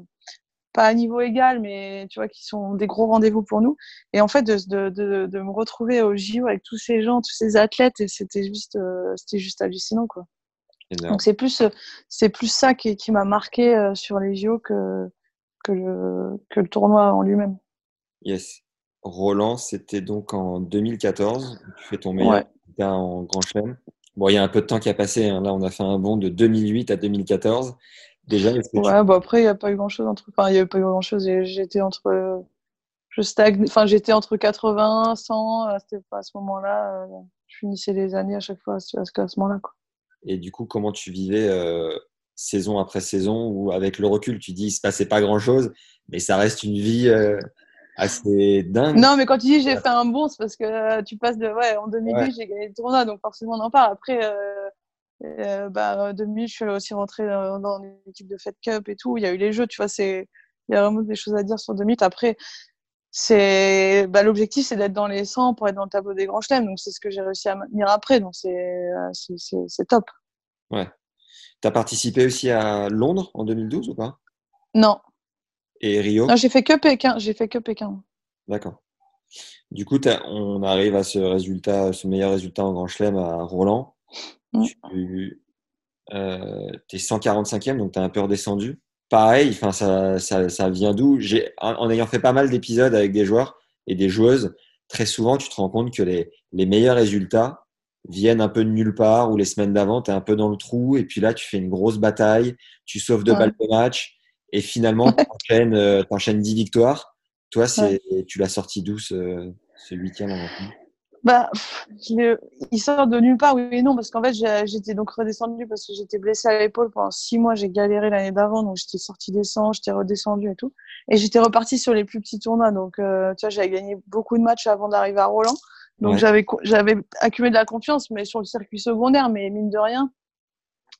pas à niveau égal, mais tu vois, qui sont des gros rendez-vous pour nous. Et en fait, de, de, de, de me retrouver au JO avec tous ces gens, tous ces athlètes, et c'était juste, euh, c'était juste hallucinant, quoi. Énorme. Donc c'est plus, c'est plus ça qui, qui m'a marqué euh, sur les JO que que le que le tournoi en lui-même. Yes. Roland, c'était donc en 2014. Tu fais ton meilleur Ouais. en Grand Chelem. Bon, il y a un peu de temps qui a passé. hein. Là, on a fait un bond de 2008 à 2014. Déjà, est-ce que tu- Ouais, bon après il y a pas eu grand-chose entre, enfin il y a pas eu grand-chose. J'étais entre, je stagne, enfin j'étais entre 80, 100. euh, C'était pas à ce moment-là. euh, je finissais les années à chaque fois à ce, à moment-là, quoi. Et du coup, comment tu vivais euh, saison après saison ou avec le recul, tu dis il se passait pas grand-chose, mais ça reste une vie euh, assez dingue. Non, mais quand tu dis j'ai fait un bond, c'est parce que euh, tu passes de. Ouais, en 2008, Ouais. j'ai gagné le tournoi, donc forcément on en parle. Après, euh, euh, bah, en 2008, je suis aussi rentrée dans, dans l'équipe de Fed Cup et tout. Il y a eu les jeux, tu vois, c'est. Il y a vraiment des choses à dire sur 2008. Après, c'est. Bah, l'objectif, c'est d'être dans les 100 pour être dans le tableau des grands chelems, donc c'est ce que j'ai réussi à maintenir après, donc c'est euh, c'est- top. Ouais. Tu as participé aussi à Londres en 2012 ou pas? Non, Et Rio? Non j'ai fait que Pékin. J'ai fait que Pékin. D'accord. Du coup, t'as- on arrive à ce résultat, ce meilleur résultat en Grand Chelem à Roland. Mm. Tu, Euh, es 145e, donc tu es un peu redescendu. Pareil, ça, ça, ça vient d'où? En, en ayant fait pas mal d'épisodes avec des joueurs et des joueuses, très souvent, tu te rends compte que les, les meilleurs résultats viennent un peu de nulle part ou les semaines d'avant, tu es un peu dans le trou et puis là, tu fais une grosse bataille, tu sauves deux balles de match et finalement, tu enchaînes, euh, 10 victoires. Toi, c'est, tu l'as sorti d'où ce, ce huitième en bah, il sort de nulle part, oui et non, parce qu'en fait, j'étais donc redescendue parce que j'étais blessée à l'épaule pendant six mois. J'ai galéré l'année d'avant, donc j'étais sortie des 100, j'étais redescendue et tout. Et j'étais repartie sur les plus petits tournois. Donc, euh, tu vois, j'avais gagné beaucoup de matchs avant d'arriver à Roland. Donc, j'avais, j'avais accumulé de la confiance, mais sur le circuit secondaire, mais mine de rien.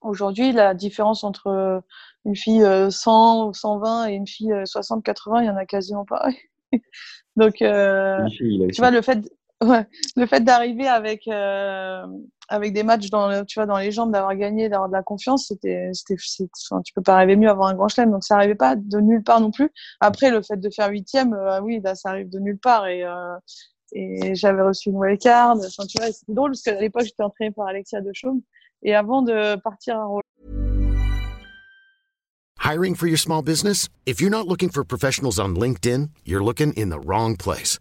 Aujourd'hui, la différence entre une fille 100 ou 120 et une fille 60-80, il y en a quasiment pas. donc, euh, tu vois, le fait, Le fait d'arriver avec euh, avec des matchs dans tu vois dans les jambes, d'avoir gagné, d'avoir de la confiance, c'était c'était tu peux pas rêver mieux avoir un grand chelem, donc ça arrivait pas de nulle part non plus. Après le fait de faire huitième, euh, oui ça arrive de nulle part et euh, et j'avais reçu une wildcard. Enfin tu vois c'était drôle parce qu'à l'époque j'étais entraînée par Alexia de Chaume et avant de partir à Hiring for your small business? If you're not looking for professionals on LinkedIn, you're looking in the wrong place.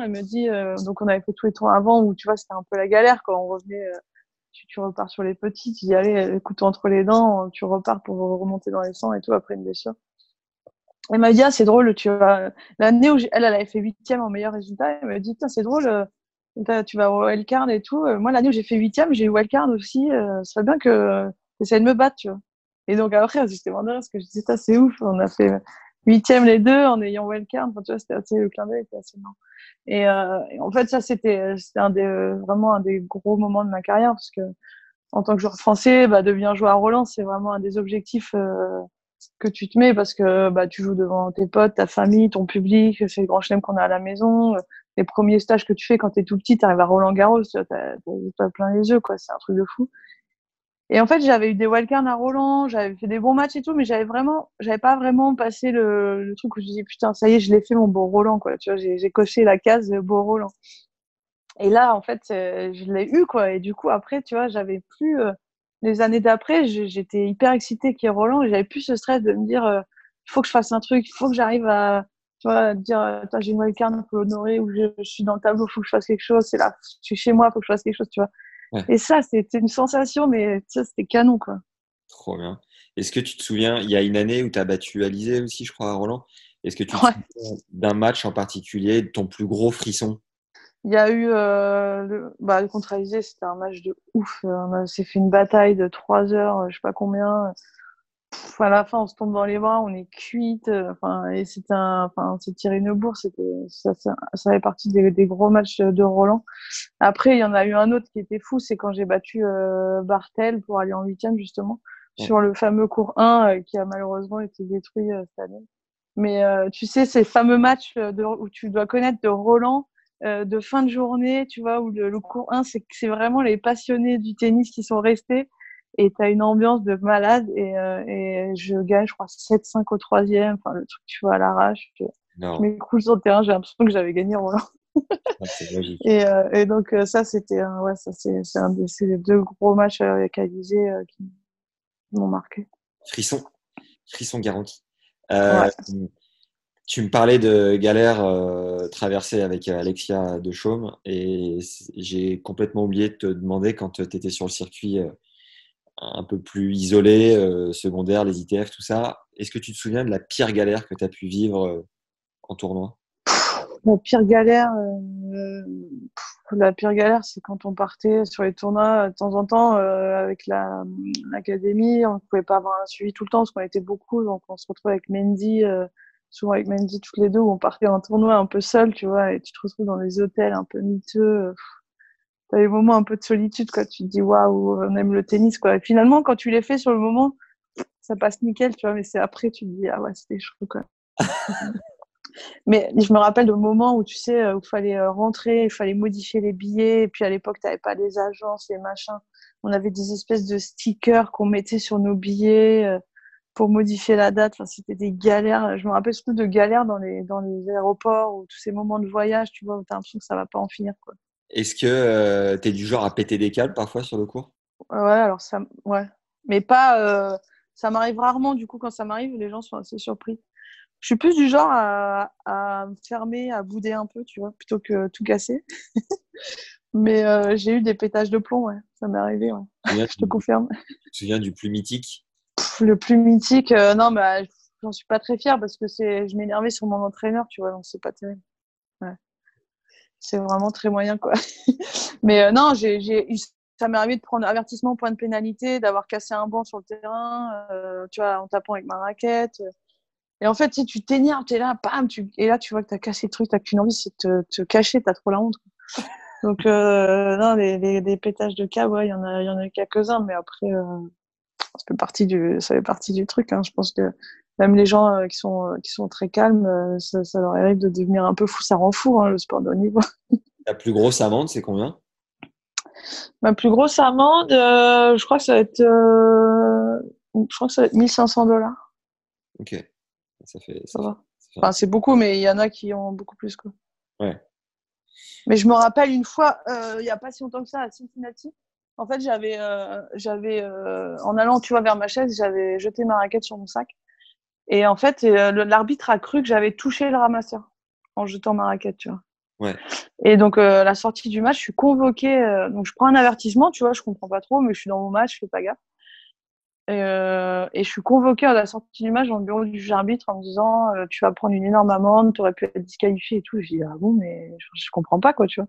Elle me dit, euh, donc on avait fait tous les tours avant où tu vois, c'était un peu la galère quand on revenait, euh, tu, repars sur les petits, tu dis allez, le couteau entre les dents, tu repars pour remonter dans les sangs et tout après une blessure. Elle m'a dit, ah, c'est drôle, tu vois, l'année où elle, elle avait fait huitième en meilleur résultat, elle m'a dit, c'est drôle, euh, tu vas au wildcard et tout. Moi, l'année où j'ai fait huitième, j'ai eu wildcard aussi, euh, ce serait bien que tu de me battre, tu vois. Et donc après, j'étais vraiment parce que je disais, c'est ouf, on a fait huitième les deux en ayant wildcard, enfin, tu vois, c'était assez, le clin d'œil était assez marrant. Et, euh, en fait, ça, c'était c'était un des, vraiment un des gros moments de ma carrière parce que en tant que joueur français, bah, devenir joueur à Roland, c'est vraiment un des objectifs euh, que tu te mets parce que bah, tu joues devant tes potes, ta famille, ton public, c'est le grand chelem qu'on a à la maison. Les premiers stages que tu fais quand tu es tout petit, tu arrives à Roland Garros, tu as, plein les yeux, quoi. C'est un truc de fou. Et en fait, j'avais eu des wildcards à Roland, j'avais fait des bons matchs et tout, mais j'avais vraiment, j'avais pas vraiment passé le, le, truc où je me disais putain, ça y est, je l'ai fait mon beau Roland, quoi. Tu vois, j'ai coché la case beau Roland. Et là, en fait, euh, je l'ai eu, quoi. Et du coup, après, tu vois, j'avais plus, euh, les années d'après, j'étais hyper excitée qu'il y ait Roland et j'avais plus ce stress de me dire, euh, il faut que je fasse un truc, il faut que j'arrive à, tu vois, dire, j'ai une wildcard pour l'honorer ou je, je, suis dans le tableau, il faut que je fasse quelque chose, c'est là, je suis chez moi, il faut que je fasse quelque chose, tu vois. Et ça, c'était une sensation, mais ça, c'était canon, quoi. Trop bien. Est-ce que tu te souviens, il y a une année où tu as battu Alizé aussi, je crois, à Roland? Est-ce que tu te souviens d'un match en particulier, de ton plus gros frisson? Il y a eu, euh, le, bah, contre Alizé, c'était un match de ouf. On s'est fait une bataille de trois heures, je sais pas combien à la fin, on se tombe dans les bras, on est cuite. Euh, enfin, et c'était un, enfin, c'est tiré une bourse. C'était, ça, ça, ça fait partie des, des, gros matchs de Roland. Après, il y en a eu un autre qui était fou, c'est quand j'ai battu euh, Bartel pour aller en huitième justement sur le fameux cours 1 euh, qui a malheureusement été détruit euh, cette année. Mais euh, tu sais, ces fameux matchs de, où tu dois connaître de Roland. de fin de journée, tu vois, où le, le cours 1, c'est, c'est vraiment les passionnés du tennis qui sont restés et tu as une ambiance de malade et, euh, et je gagne je crois 7-5 au troisième enfin le truc tu vois à l'arrache. Je, je m'écroule sur le terrain j'ai l'impression que j'avais gagné Roland ah, et, euh, et, donc euh, ça c'était ouais ça c'est c'est un des les deux gros matchs avec Alizé qui m'ont marqué. Frisson. Frisson garanti. Ouais. Tu me parlais de galères euh, traversées avec Alexia de Chaume et j'ai complètement oublié de te demander quand tu étais sur le circuit un peu plus isolé, euh, secondaire, les ITF, tout ça. Est-ce que tu te souviens de la pire galère que tu as pu vivre euh, en tournoi? La pire galère, euh, la pire galère, c'est quand on partait sur les tournois de temps en temps avec l'académie. on ne pouvait pas avoir un suivi tout le temps parce qu'on était beaucoup, donc on se retrouvait avec Mendy. souvent avec Mendy toutes les deux où on partait en tournoi un peu seul tu vois et tu te retrouves dans des hôtels un peu miteux t'as des moments un peu de solitude, quoi. Tu te dis, waouh, on aime le tennis, quoi. Et finalement, quand tu les fais sur le moment, ça passe nickel, tu vois, mais c'est après, tu te dis, ah ouais, c'était chaud, quoi. mais je me rappelle de moments où, tu sais, où il fallait euh, rentrer, il fallait modifier les billets, et puis à l'époque, tu n'avais pas les agences, les machins. On avait des espèces de stickers qu'on mettait sur nos billets euh, pour modifier la date. Enfin, c'était des galères. Je me rappelle surtout de galères dans les, dans les aéroports ou tous ces moments de voyage, tu vois, où tu as l'impression que ça va pas en finir, quoi. Est-ce que tu es du genre à péter des câbles parfois sur le cours? Ouais, alors ça, ouais. Mais pas, ça m'arrive rarement, du coup, quand ça m'arrive, les gens sont assez surpris. Je suis plus du genre à, à, me fermer, à bouder un peu, tu vois, plutôt que tout casser. Mais euh, j'ai eu des pétages de plomb, ouais. Ça m'est arrivé, ouais. Je te confirme. Tu te souviens du plus mythique? Le plus mythique, euh, non, bah, j'en suis pas très fière parce que je m'énervais sur mon entraîneur, tu vois, donc c'est pas terrible. C'est vraiment très moyen, quoi. Mais euh, non, j'ai, ça m'est arrivé de prendre avertissement, point de pénalité, d'avoir cassé un banc sur le terrain, euh, tu vois, en tapant avec ma raquette. Et en fait, si tu t'énerves, t'es là, bam, tu... et là, tu vois que t'as cassé le truc, t'as qu'une envie, c'est de te, te cacher, t'as trop la honte. Donc, euh, non, les, pétages de câble, ouais, il y en a, il y en a quelques-uns, mais après, ça fait partie du, ça fait partie du truc. Hein. Je pense que même les gens euh, qui sont, qui sont très calmes, euh, ça, ça, leur arrive de devenir un peu fou. Ça rend fou, hein, le sport de haut niveau. La plus grosse amende, c'est combien? Ma plus grosse amende, euh, je crois que ça va être, euh, je crois que ça va être 1500 dollars. Ok. Ça fait. Ça, va. Fait... Enfin, c'est beaucoup, mais il y en a qui ont beaucoup plus, quoi. Ouais. Mais je me rappelle une fois, euh, il n'y a pas si longtemps que ça, à Cincinnati. En fait, j'avais, euh, j'avais, euh, en allant, tu vois, vers ma chaise, j'avais jeté ma raquette sur mon sac. Et en fait, l'arbitre a cru que j'avais touché le ramasseur en jetant ma raquette, tu vois. Ouais. Et donc, euh, la sortie du match, je suis convoquée. Euh, donc, je prends un avertissement, tu vois, je comprends pas trop, mais je suis dans mon match, je fais pas gaffe. Et, euh, et je suis convoquée à la sortie du match dans le bureau du juge arbitre en me disant euh, Tu vas prendre une énorme amende, tu aurais pu être disqualifié et tout. Je dis Ah bon, mais je, je comprends pas, quoi, tu vois.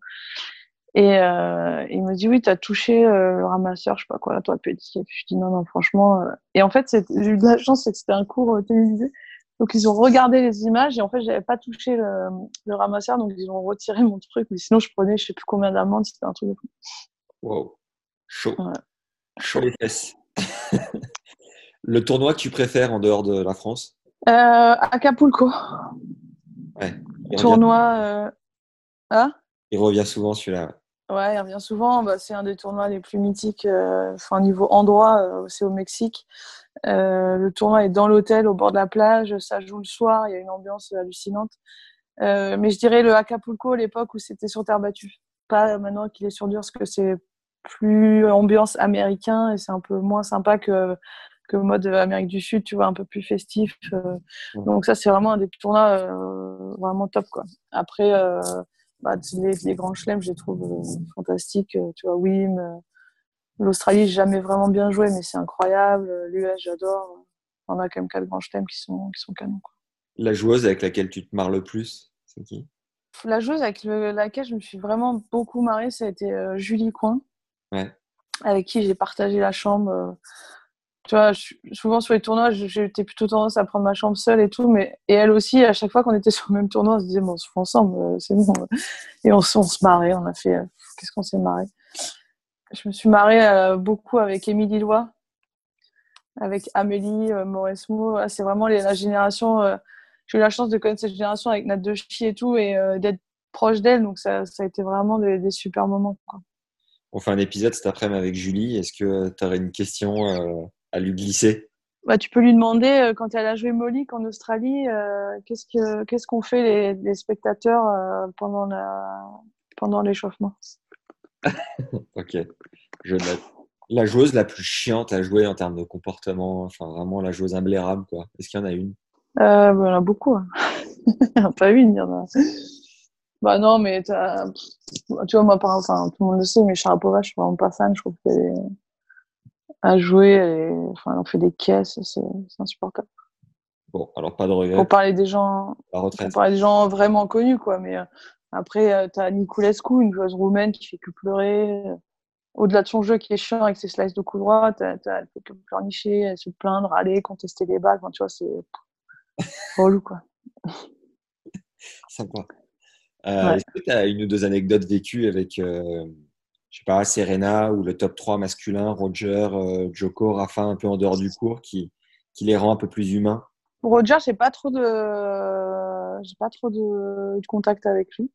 Et euh, il me dit Oui, tu as touché le ramasseur, je sais pas quoi, tu aurais pu être disqualifié. Je dis Non, non, franchement. Et en fait, j'ai eu de la chance, c'est que c'était un cours télévisé. Donc ils ont regardé les images et en fait j'avais pas touché le, le, ramasseur donc ils ont retiré mon truc mais sinon je prenais je sais plus combien d'amendes c'était un truc de fou. Wow, chaud, ouais. chaud les fesses. le tournoi que tu préfères en dehors de la France? Euh, Acapulco. Ouais. Tournoi. Euh... Hein? Il revient souvent celui-là. Ouais, il revient souvent. Bah, c'est un des tournois les plus mythiques. Euh, enfin, niveau endroit, euh, c'est au Mexique. Euh, le tournoi est dans l'hôtel, au bord de la plage. Ça joue le soir. Il y a une ambiance hallucinante. Euh, mais je dirais le Acapulco, l'époque où c'était sur terre battue. Pas maintenant qu'il est sur dur, parce que c'est plus ambiance américain et c'est un peu moins sympa que que mode Amérique du Sud, tu vois, un peu plus festif. Euh, donc ça, c'est vraiment un des tournois euh, vraiment top, quoi. Après, euh, bah, les, les, grands chelems, je les trouve euh, fantastiques. Tu vois, Wim, l'Australie, j'ai jamais vraiment bien joué, mais c'est incroyable. L'US, j'adore. On a quand même quatre grands chelems qui sont, qui sont canons, quoi. La joueuse avec laquelle tu te marres le plus, c'est qui? La joueuse avec le, laquelle je me suis vraiment beaucoup marrée, ça a été euh, Julie Coin. Ouais. Avec qui j'ai partagé la chambre. Euh, tu vois, souvent sur les tournois, j'étais plutôt tendance à prendre ma chambre seule et tout, mais et elle aussi, à chaque fois qu'on était sur le même tournoi, on se disait, bon, on se fout ensemble, euh, c'est bon. Et on, on, se marrait, on a fait, euh, qu'est-ce qu'on s'est marré Je me suis marrée euh, beaucoup avec Émilie Lois, avec Amélie euh, Mauresmo. C'est vraiment la génération. Euh, j'ai eu la chance de connaître cette génération avec Nat Chi et tout, et euh, d'être proche d'elle. Donc ça, ça, a été vraiment des, super moments. On fait un épisode cet après-midi avec Julie. Est-ce que tu aurais une question à lui glisser bah, tu peux lui demander quand elle a joué Molique en Australie, euh, qu'est-ce que qu'est-ce qu'on fait les, les spectateurs euh, pendant la pendant l'échauffement? ok, je note. La joueuse la plus chiante à jouer en termes de comportement, enfin vraiment la joueuse imblairable quoi. Est-ce qu'il y en a une? Euh, bah, Il y en a beaucoup. Hein. Pas une, il y en a. Bah non, mais tu vois moi par enfin tout le monde le sait, mais Sharapova, je suis vraiment pas fan. Je trouve qu'elle est à jouer, est... enfin, elle en fait des caisses, c'est insupportable. Bon, alors pas de regret. Pour parler des gens, la retraite. Pour parler des gens vraiment connus quoi, mais euh, après euh, tu as Niculescu, une joueuse roumaine qui fait que pleurer au-delà de son jeu qui est chiant avec ses slices de coup droit, elle peut que pleurnicher, elle se plaindre, aller contester les balles. Enfin, tu vois, c'est relou, quoi. Sympa. Euh, ouais. Est-ce que tu as une ou deux anecdotes vécues avec, euh, je sais pas, Serena ou le top 3 masculin, Roger, euh, Joko, Rafa, un peu en dehors du cours, qui, qui les rend un peu plus humains Roger, j'ai pas trop de, j'ai pas trop de... contact avec lui.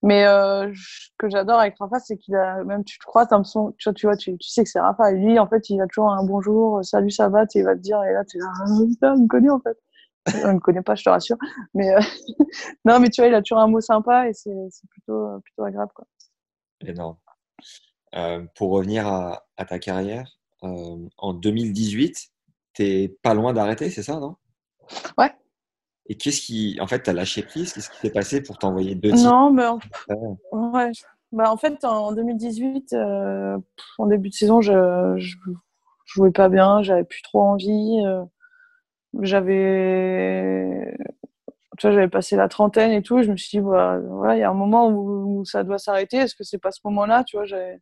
Mais euh, ce que j'adore avec Rafa, c'est qu'il a, même tu te crois, tu, tu vois, tu, tu, sais que c'est Rafa. Et lui, en fait, il a toujours un bonjour, salut, ça va, il va te dire, et là, tu es là, ah, il me connaît en fait. On ne me connaît pas, je te rassure. Mais euh, non, mais tu vois, il a toujours un mot sympa et c'est plutôt, plutôt agréable. Quoi. Énorme. Euh, pour revenir à, à ta carrière, euh, en 2018, tu n'es pas loin d'arrêter, c'est ça, non? Ouais. Et qu'est-ce qui. En fait, tu as lâché prise? Qu'est-ce qui s'est passé pour t'envoyer deux titres? Non, mais. En... Ouais. Bah, en fait, en 2018, euh, en début de saison, je, je jouais pas bien, j'avais plus trop envie. Euh, j'avais. Tu vois, j'avais passé la trentaine et tout. Je me suis dit, bah, voilà, il y a un moment où, où ça doit s'arrêter. Est-ce que c'est pas ce moment-là? Tu vois, j'avais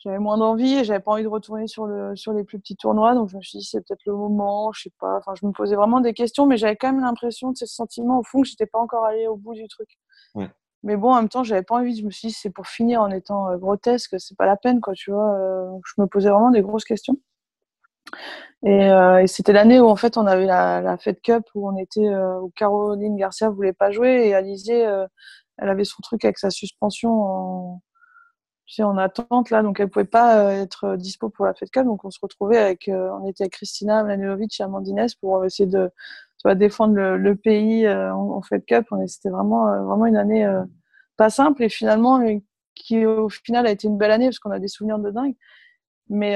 j'avais moins d'envie et j'avais pas envie de retourner sur le sur les plus petits tournois. Donc je me suis dit c'est peut-être le moment je sais pas. Enfin je me posais vraiment des questions mais j'avais quand même l'impression de ce sentiment au fond que j'étais pas encore allée au bout du truc. Ouais. mais bon en même temps j'avais pas envie. Je me suis dit c'est pour finir en étant euh, grotesque c'est pas la peine quoi tu vois. Euh, je me posais vraiment des grosses questions. Et, euh, et c'était l'année où en fait on avait la, la Fed Cup où on était euh, où Caroline Garcia voulait pas jouer et Alizé euh, elle avait son truc avec sa suspension en en attente là, donc elle pouvait pas euh, être dispo pour la Cup. Donc on se retrouvait avec, euh, on était avec Christina Mladenovich et Amandines pour essayer de défendre le, pays euh, en, Fed Cup. C'était vraiment, vraiment une année pas simple et finalement qui au final a été une belle année parce qu'on a des souvenirs de dingue. Mais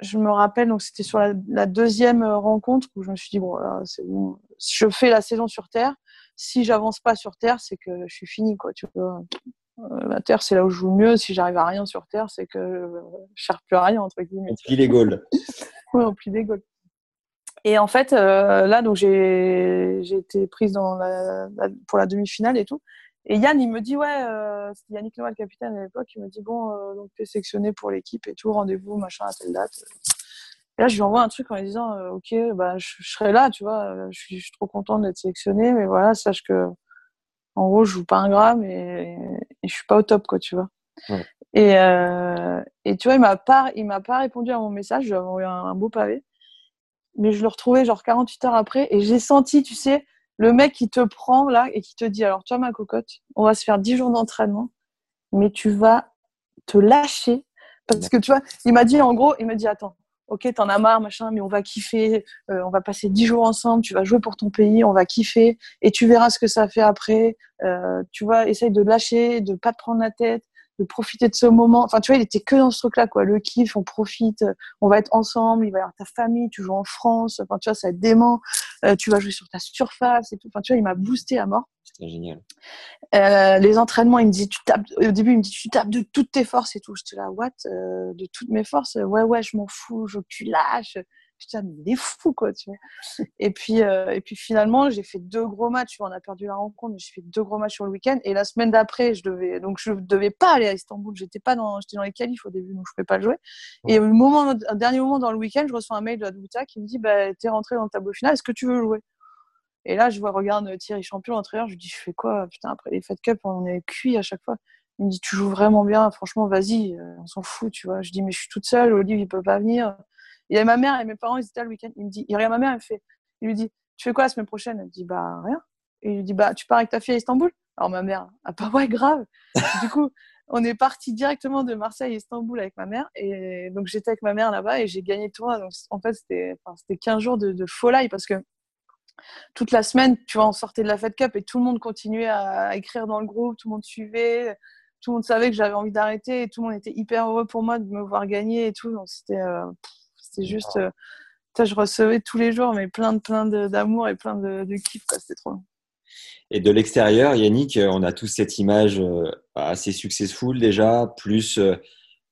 je me rappelle, donc c'était sur la, deuxième rencontre où je me suis dit bon, je fais la saison sur terre. Si j'avance pas sur terre, c'est que je suis fini quoi. Euh, la Terre, c'est là où je joue mieux. Si j'arrive à rien sur Terre, c'est que je cherche plus à rien, entre guillemets. On plie les Gaules. oui, on plie les Gaules. Et en fait, euh, là, donc j'ai été prise dans pour la demi-finale et tout. Et Yann, il me dit, ouais, euh, c'était Yannick Noah, le capitaine à l'époque, il me dit, bon, donc tu es sélectionné pour l'équipe et tout, rendez-vous, machin, à telle date. Et là, je lui envoie un truc en lui disant, ok, bah, je, serai là, tu vois, je suis, je suis trop contente d'être sélectionné, mais voilà, sache que en gros, je joue pas un gramme et, et je suis pas au top, quoi, tu vois. Et, euh, et tu vois, il m'a pas, il m'a pas répondu à mon message. Je lui envoyé un, beau pavé, mais je le retrouvais genre 48 heures après et j'ai senti, tu sais, le mec qui te prend là et qui te dit, alors toi, ma cocotte, on va se faire 10 jours d'entraînement, mais tu vas te lâcher parce que tu vois, il m'a dit en gros, il m'a dit, attends, ok, t'en as marre, machin, mais on va kiffer, euh, on va passer dix jours ensemble, tu vas jouer pour ton pays, on va kiffer, et tu verras ce que ça fait après. Euh, tu vois, essaye de lâcher, de pas te prendre la tête, de profiter de ce moment. Enfin, tu vois, il était que dans ce truc-là, quoi. Le kiff, on profite, on va être ensemble, il va y avoir ta famille, tu joues en France, enfin, tu vois, ça dément, euh, tu vas jouer sur ta surface et tout. Enfin, tu vois, il m'a boosté à mort. C'était génial. Euh, les entraînements, il me dit, tu tapes, au début, il me dit, tu tapes de toutes tes forces et tout. J'étais là, what? Euh, de toutes mes forces? Ouais, ouais, je m'en fous, je tu lâches. Mais il est fou, quoi, tu vois. Et puis, euh, et puis finalement, j'ai fait deux gros matchs. On a perdu la rencontre, mais j'ai fait deux gros matchs sur le week-end. Et la semaine d'après, je devais, donc je devais pas aller à Istanbul. J'étais pas dans, j'étais dans les qualifs au début, donc je pouvais pas le jouer. Et au moment, un dernier moment dans le week-end, je reçois un mail de Adouta qui me dit, bah, t'es rentré dans le tableau final, est-ce que tu veux jouer? Et là, je vois, regarde Thierry Champion, l'entraîneur, je lui dis, je fais quoi? Putain, après les Fed Cup, on est cuit à chaque fois. Il me dit, tu joues vraiment bien, franchement, vas-y, euh, on s'en fout, tu vois. Je dis, mais je suis toute seule, Olive, il peut pas venir. Il y a ma mère et mes parents, ils étaient là le week-end. Il me dit, il regarde ma mère, elle fait, il lui dit, tu fais quoi la semaine prochaine? Elle dit, bah, rien. Et il lui dit, bah, tu pars avec ta fille à Istanbul? Alors ma mère, ah bah ouais, grave. du coup, on est parti directement de Marseille à Istanbul avec ma mère. Et donc, j'étais avec ma mère là-bas et j'ai gagné le. Donc, en fait, c'était, enfin, 15 jours de, de folie parce que toute la semaine, tu vois, on sortait de la Fed Cup et tout le monde continuait à écrire dans le groupe, tout le monde suivait, tout le monde savait que j'avais envie d'arrêter tout le monde était hyper heureux pour moi de me voir gagner et tout. Donc c'était euh, c'était juste, euh, je recevais tous les jours mais plein de plein d'amour et plein de, de kiff, C'était trop. Et de l'extérieur, Yannick, euh, on a tous cette image assez successful déjà, plus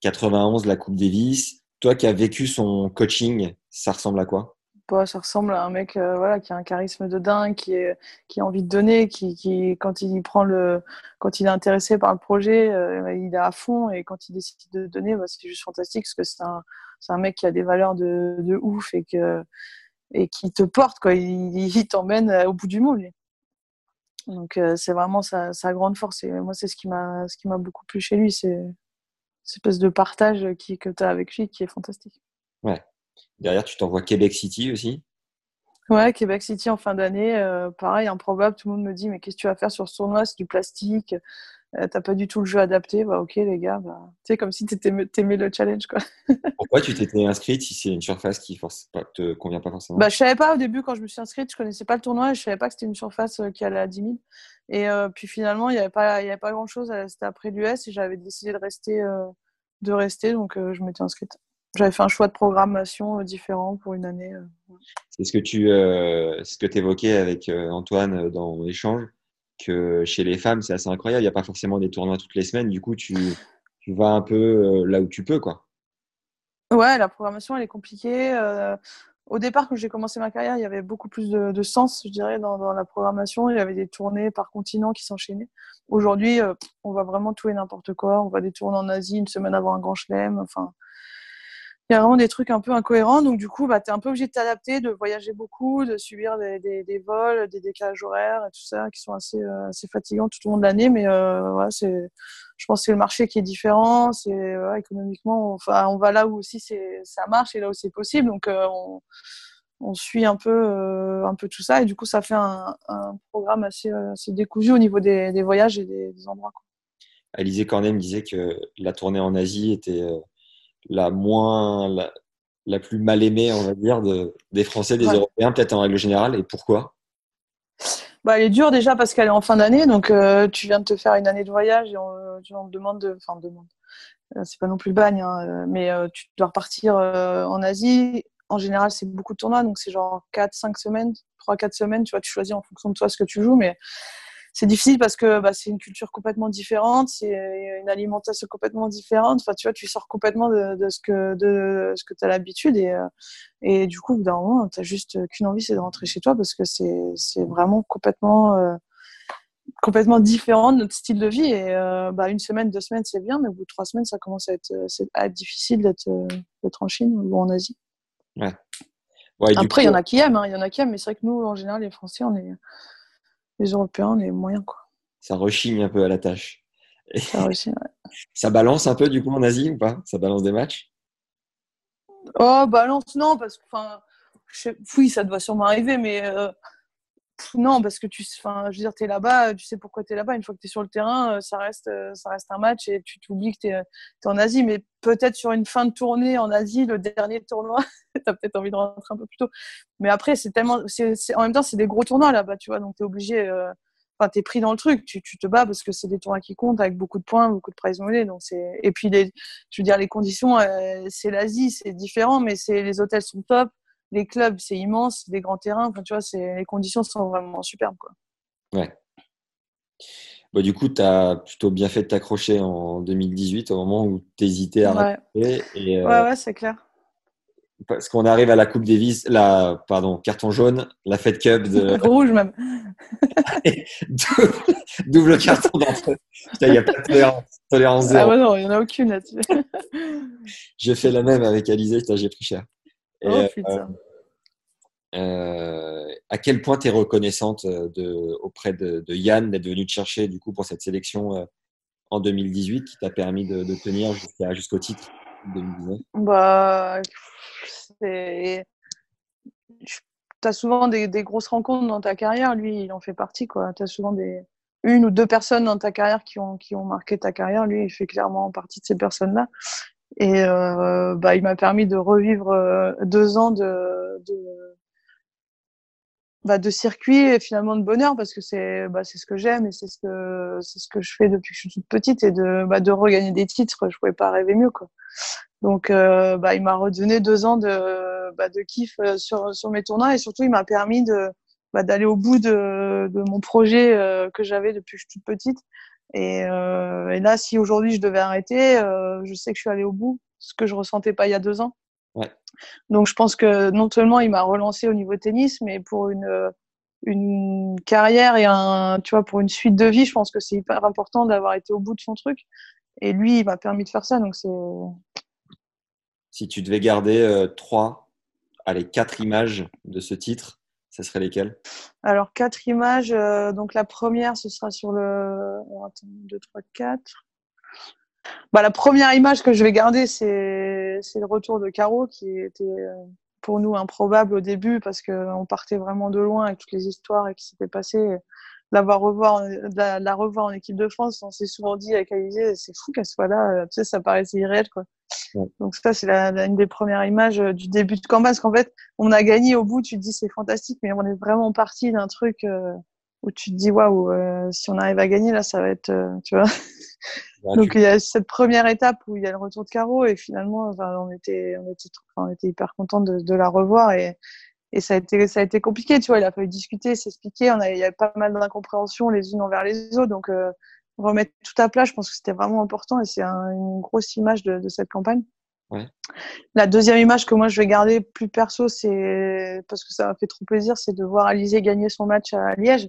91 la Coupe Davis. Toi qui as vécu son coaching, ça ressemble à quoi? Ça ressemble à un mec euh, voilà, qui a un charisme de dingue, qui, est, qui a envie de donner, qui, qui, quand, il prend le, quand il est intéressé par le projet, euh, il est à fond et quand il décide de donner, bah, c'est juste fantastique parce que c'est un, un, mec qui a des valeurs de, de ouf et, que, et qui te porte, quoi. il, t'emmène au bout du monde. Donc euh, c'est vraiment sa, sa, grande force et moi c'est ce qui m'a ce qui m'a beaucoup plu chez lui, c'est cette espèce de partage qui, que tu as avec lui qui est fantastique. Ouais. Derrière, tu t'envoies Québec City aussi. Ouais, Québec City en fin d'année, pareil, improbable. Tout le monde me dit mais qu'est-ce que tu vas faire sur ce tournoi? C'est du plastique. Euh, t'as pas du tout le jeu adapté, bah ok les gars, bah, tu sais comme si t'aimais le challenge quoi. Pourquoi tu t'étais inscrite si c'est une surface qui ne te convient pas forcément? Bah je savais pas au début quand je me suis inscrite, je connaissais pas le tournoi, et je savais pas que c'était une surface euh, qui allait à 10 000. Et euh, puis finalement il y avait pas il y avait pas grand chose, c'était après l'US et j'avais décidé de rester de rester donc je m'étais inscrite. J'avais fait un choix de programmation différent pour une année. C'est ce que tu ce que évoquais avec Antoine dans l'échange que chez les femmes, c'est assez incroyable. Il n'y a pas forcément des tournois toutes les semaines. Du coup, tu, tu vas un peu euh, là où tu peux, quoi. Ouais, la programmation, elle est compliquée. Euh, au départ, quand j'ai commencé ma carrière, il y avait beaucoup plus de, sens, je dirais, dans, dans, la programmation. Il y avait des tournées par continent qui s'enchaînaient. Aujourd'hui, euh, on voit vraiment tout et n'importe quoi. On voit des tournées en Asie une semaine avant un grand chelem. Enfin, il y a vraiment des trucs un peu incohérents. Donc, du coup, bah, tu es un peu obligé de t'adapter, de voyager beaucoup, de subir des, des, vols, des décalages horaires et tout ça qui sont assez, euh, assez fatigants tout au long de l'année. Mais euh, c'est, je pense que c'est le marché qui est différent. C'est économiquement, enfin, on va là où aussi c'est, ça marche et là où c'est possible. Donc, euh, on, on, suit un peu, euh, un peu tout ça. Et du coup, ça fait un, programme assez, assez décousu au niveau des, des voyages et des, des endroits. Quoi. Alizé Cornet me disait que la tournée en Asie était la moins, la, plus mal aimée, on va dire, de, des Français, des Européens, peut-être en règle générale. Et pourquoi? Bah, Elle est dure déjà parce qu'elle est en fin d'année. Donc, euh, tu viens de te faire une année de voyage et on, te demande de. Enfin, demande. Euh, c'est pas non plus le bagne, hein, euh, mais tu dois repartir en Asie. En général, c'est beaucoup de tournois, donc c'est genre 4-5 semaines, 3-4 semaines. Tu vois, tu choisis en fonction de toi ce que tu joues, mais c'est difficile parce que bah, c'est une culture complètement différente, c'est une alimentation complètement différente. Enfin, tu vois, tu sors complètement de, de ce que de ce que tu as l'habitude et euh, et du coup, d'un moment, tu juste qu'une envie, c'est de rentrer chez toi parce que c'est c'est vraiment complètement euh, complètement différent de notre style de vie. Et euh, bah, une semaine, deux semaines, c'est bien, mais au bout de trois semaines, ça commence à être, à être difficile d'être d'être en Chine ou en Asie. Ouais. Après, il y en a qui aiment, hein, il y en a qui aiment, mais c'est vrai que nous, en général, les Français, on est les Européens, les moyens. Quoi. Ça rechigne un peu à la tâche. Ça rechigne, Ça balance un peu du coup en Asie ou pas? Ça balance des matchs? Oh, balance, non, parce que, enfin, oui, ça doit sûrement arriver, mais euh, non, parce que tu, enfin, je veux dire, es là-bas, tu sais pourquoi tu es là-bas. Une fois que tu es sur le terrain, euh, ça reste, euh, ça reste un match et tu t'oublies que tu es, en Asie. Mais peut-être sur une fin de tournée en Asie, le dernier tournoi, tu as peut-être envie de rentrer un peu plus tôt. Mais après, c'est tellement, c'est, en même temps, c'est des gros tournois là-bas, tu vois. Donc, tu es obligé, euh, enfin, tu es pris dans le truc. Tu, tu, te bats parce que c'est des tournois qui comptent avec beaucoup de points, beaucoup de prize money. Donc, c'est, et puis, les, je veux dire, les conditions, c'est l'Asie, c'est différent, mais c'est, les hôtels sont top les clubs, c'est immense, des grands terrains. Enfin, tu vois, les conditions sont vraiment superbes. Quoi. Ouais. Bon, du coup, tu as plutôt bien fait de t'accrocher en 2018, au moment où tu hésitais à ouais. Et, euh, ouais, ouais, c'est clair. Parce qu'on arrive à la Coupe Davis, la, pardon, carton jaune, la Fed Cup de. Rouge même. double, carton d'entrée. Il n'y a pas de tolérance, tolérance ah zéro. Ah ouais, non, il n'y en a aucune là-dessus. j'ai fait la même avec Alizé, j'ai pris cher. Et, oh, euh, euh, à quel point tu es reconnaissante euh, de, auprès de, Yann d'être venu te chercher du coup pour cette sélection en 2018 qui t'a permis de, tenir jusqu'au titre 2019 bah, Tu as souvent des, des, grosses rencontres dans ta carrière, lui il en fait partie. Tu as souvent des, une ou deux personnes dans ta carrière qui ont, qui ont marqué ta carrière. Lui, il fait clairement partie de ces personnes-là. Et euh, bah, il m'a permis de revivre euh, deux ans de, de, bah, de circuit et finalement de bonheur parce que c'est bah, c'est ce que j'aime et c'est ce que c'est ce que je fais depuis que je suis toute petite et de bah, de regagner des titres je pouvais pas rêver mieux quoi. Donc euh, bah, il m'a redonné deux ans de bah, de kiff euh, sur sur mes tournois et surtout il m'a permis de bah, d'aller au bout de, de mon projet que j'avais depuis que je suis toute petite et, euh, et là, si aujourd'hui je devais arrêter, euh, je sais que je suis allée au bout, ce que je ressentais pas il y a deux ans. Ouais. Donc je pense que non seulement il m'a relancé au niveau tennis, mais pour une une carrière et un, tu vois, pour une suite de vie, je pense que c'est hyper important d'avoir été au bout de son truc. Et lui, il m'a permis de faire ça, donc c'est. Si tu devais garder euh, trois, allez, quatre images de ce titre, ce serait lesquelles Alors, quatre images. Euh, donc, la première, ce sera sur le. attends, 2, 3, 4. bah, La première image que je vais garder, c'est le retour de Caro qui était euh, pour nous improbable au début parce qu'on partait vraiment de loin avec toutes les histoires et qui s'étaient passées. L'avoir revoir, la, la, revoir en équipe de France, on s'est souvent dit avec Alizé, c'est fou qu'elle soit là. Euh, tu sais, ça paraissait irréel, quoi. Donc ça, c'est la, une des premières images euh, du début de campagne parce qu'en fait, on a gagné au bout. Tu te dis c'est fantastique, mais on est vraiment parti d'un truc où tu te dis waouh, euh, si on arrive à gagner là, ça va être, euh, tu vois. Donc il y a cette première étape où il y a le retour de Caro et finalement, enfin, on était, on était, on était hyper content de, de, la revoir et, et ça a été, ça a été compliqué, tu vois. Il a fallu discuter, s'expliquer. On a, il y a pas mal d'incompréhension les unes envers les autres, donc euh, remettre tout à plat, je pense que c'était vraiment important et c'est un, une grosse image de, de cette campagne. Ouais. La deuxième image que moi je vais garder plus perso, c'est parce que ça m'a fait trop plaisir, c'est de voir Alizé gagner son match à Liège.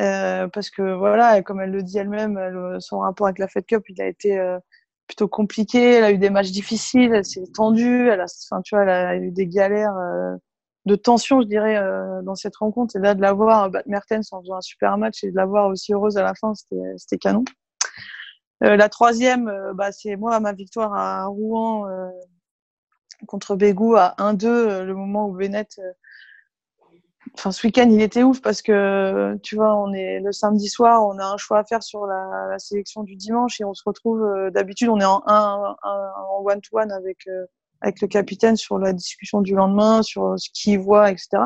Euh, parce que voilà, comme elle le dit elle-même, son rapport avec la Fed Cup, il a été euh, plutôt compliqué. Elle a eu des matchs difficiles, elle s'est tendue, elle a, enfin, tu vois, elle a eu des galères euh, de tension, je dirais, euh, dans cette rencontre. Et là, de la voir battre Mertens en faisant un super match et de la voir aussi heureuse à la fin, c'était canon. la troisième, bah, c'est moi ma victoire à Rouen contre Bégou à 1-2, le moment où Bennett enfin ce week-end il était ouf parce que tu vois on est le samedi soir on a un choix à faire sur la, sélection du dimanche et on se retrouve euh, d'habitude on est en un en one to one avec euh, avec le capitaine sur la discussion du lendemain sur ce qu'il voit etc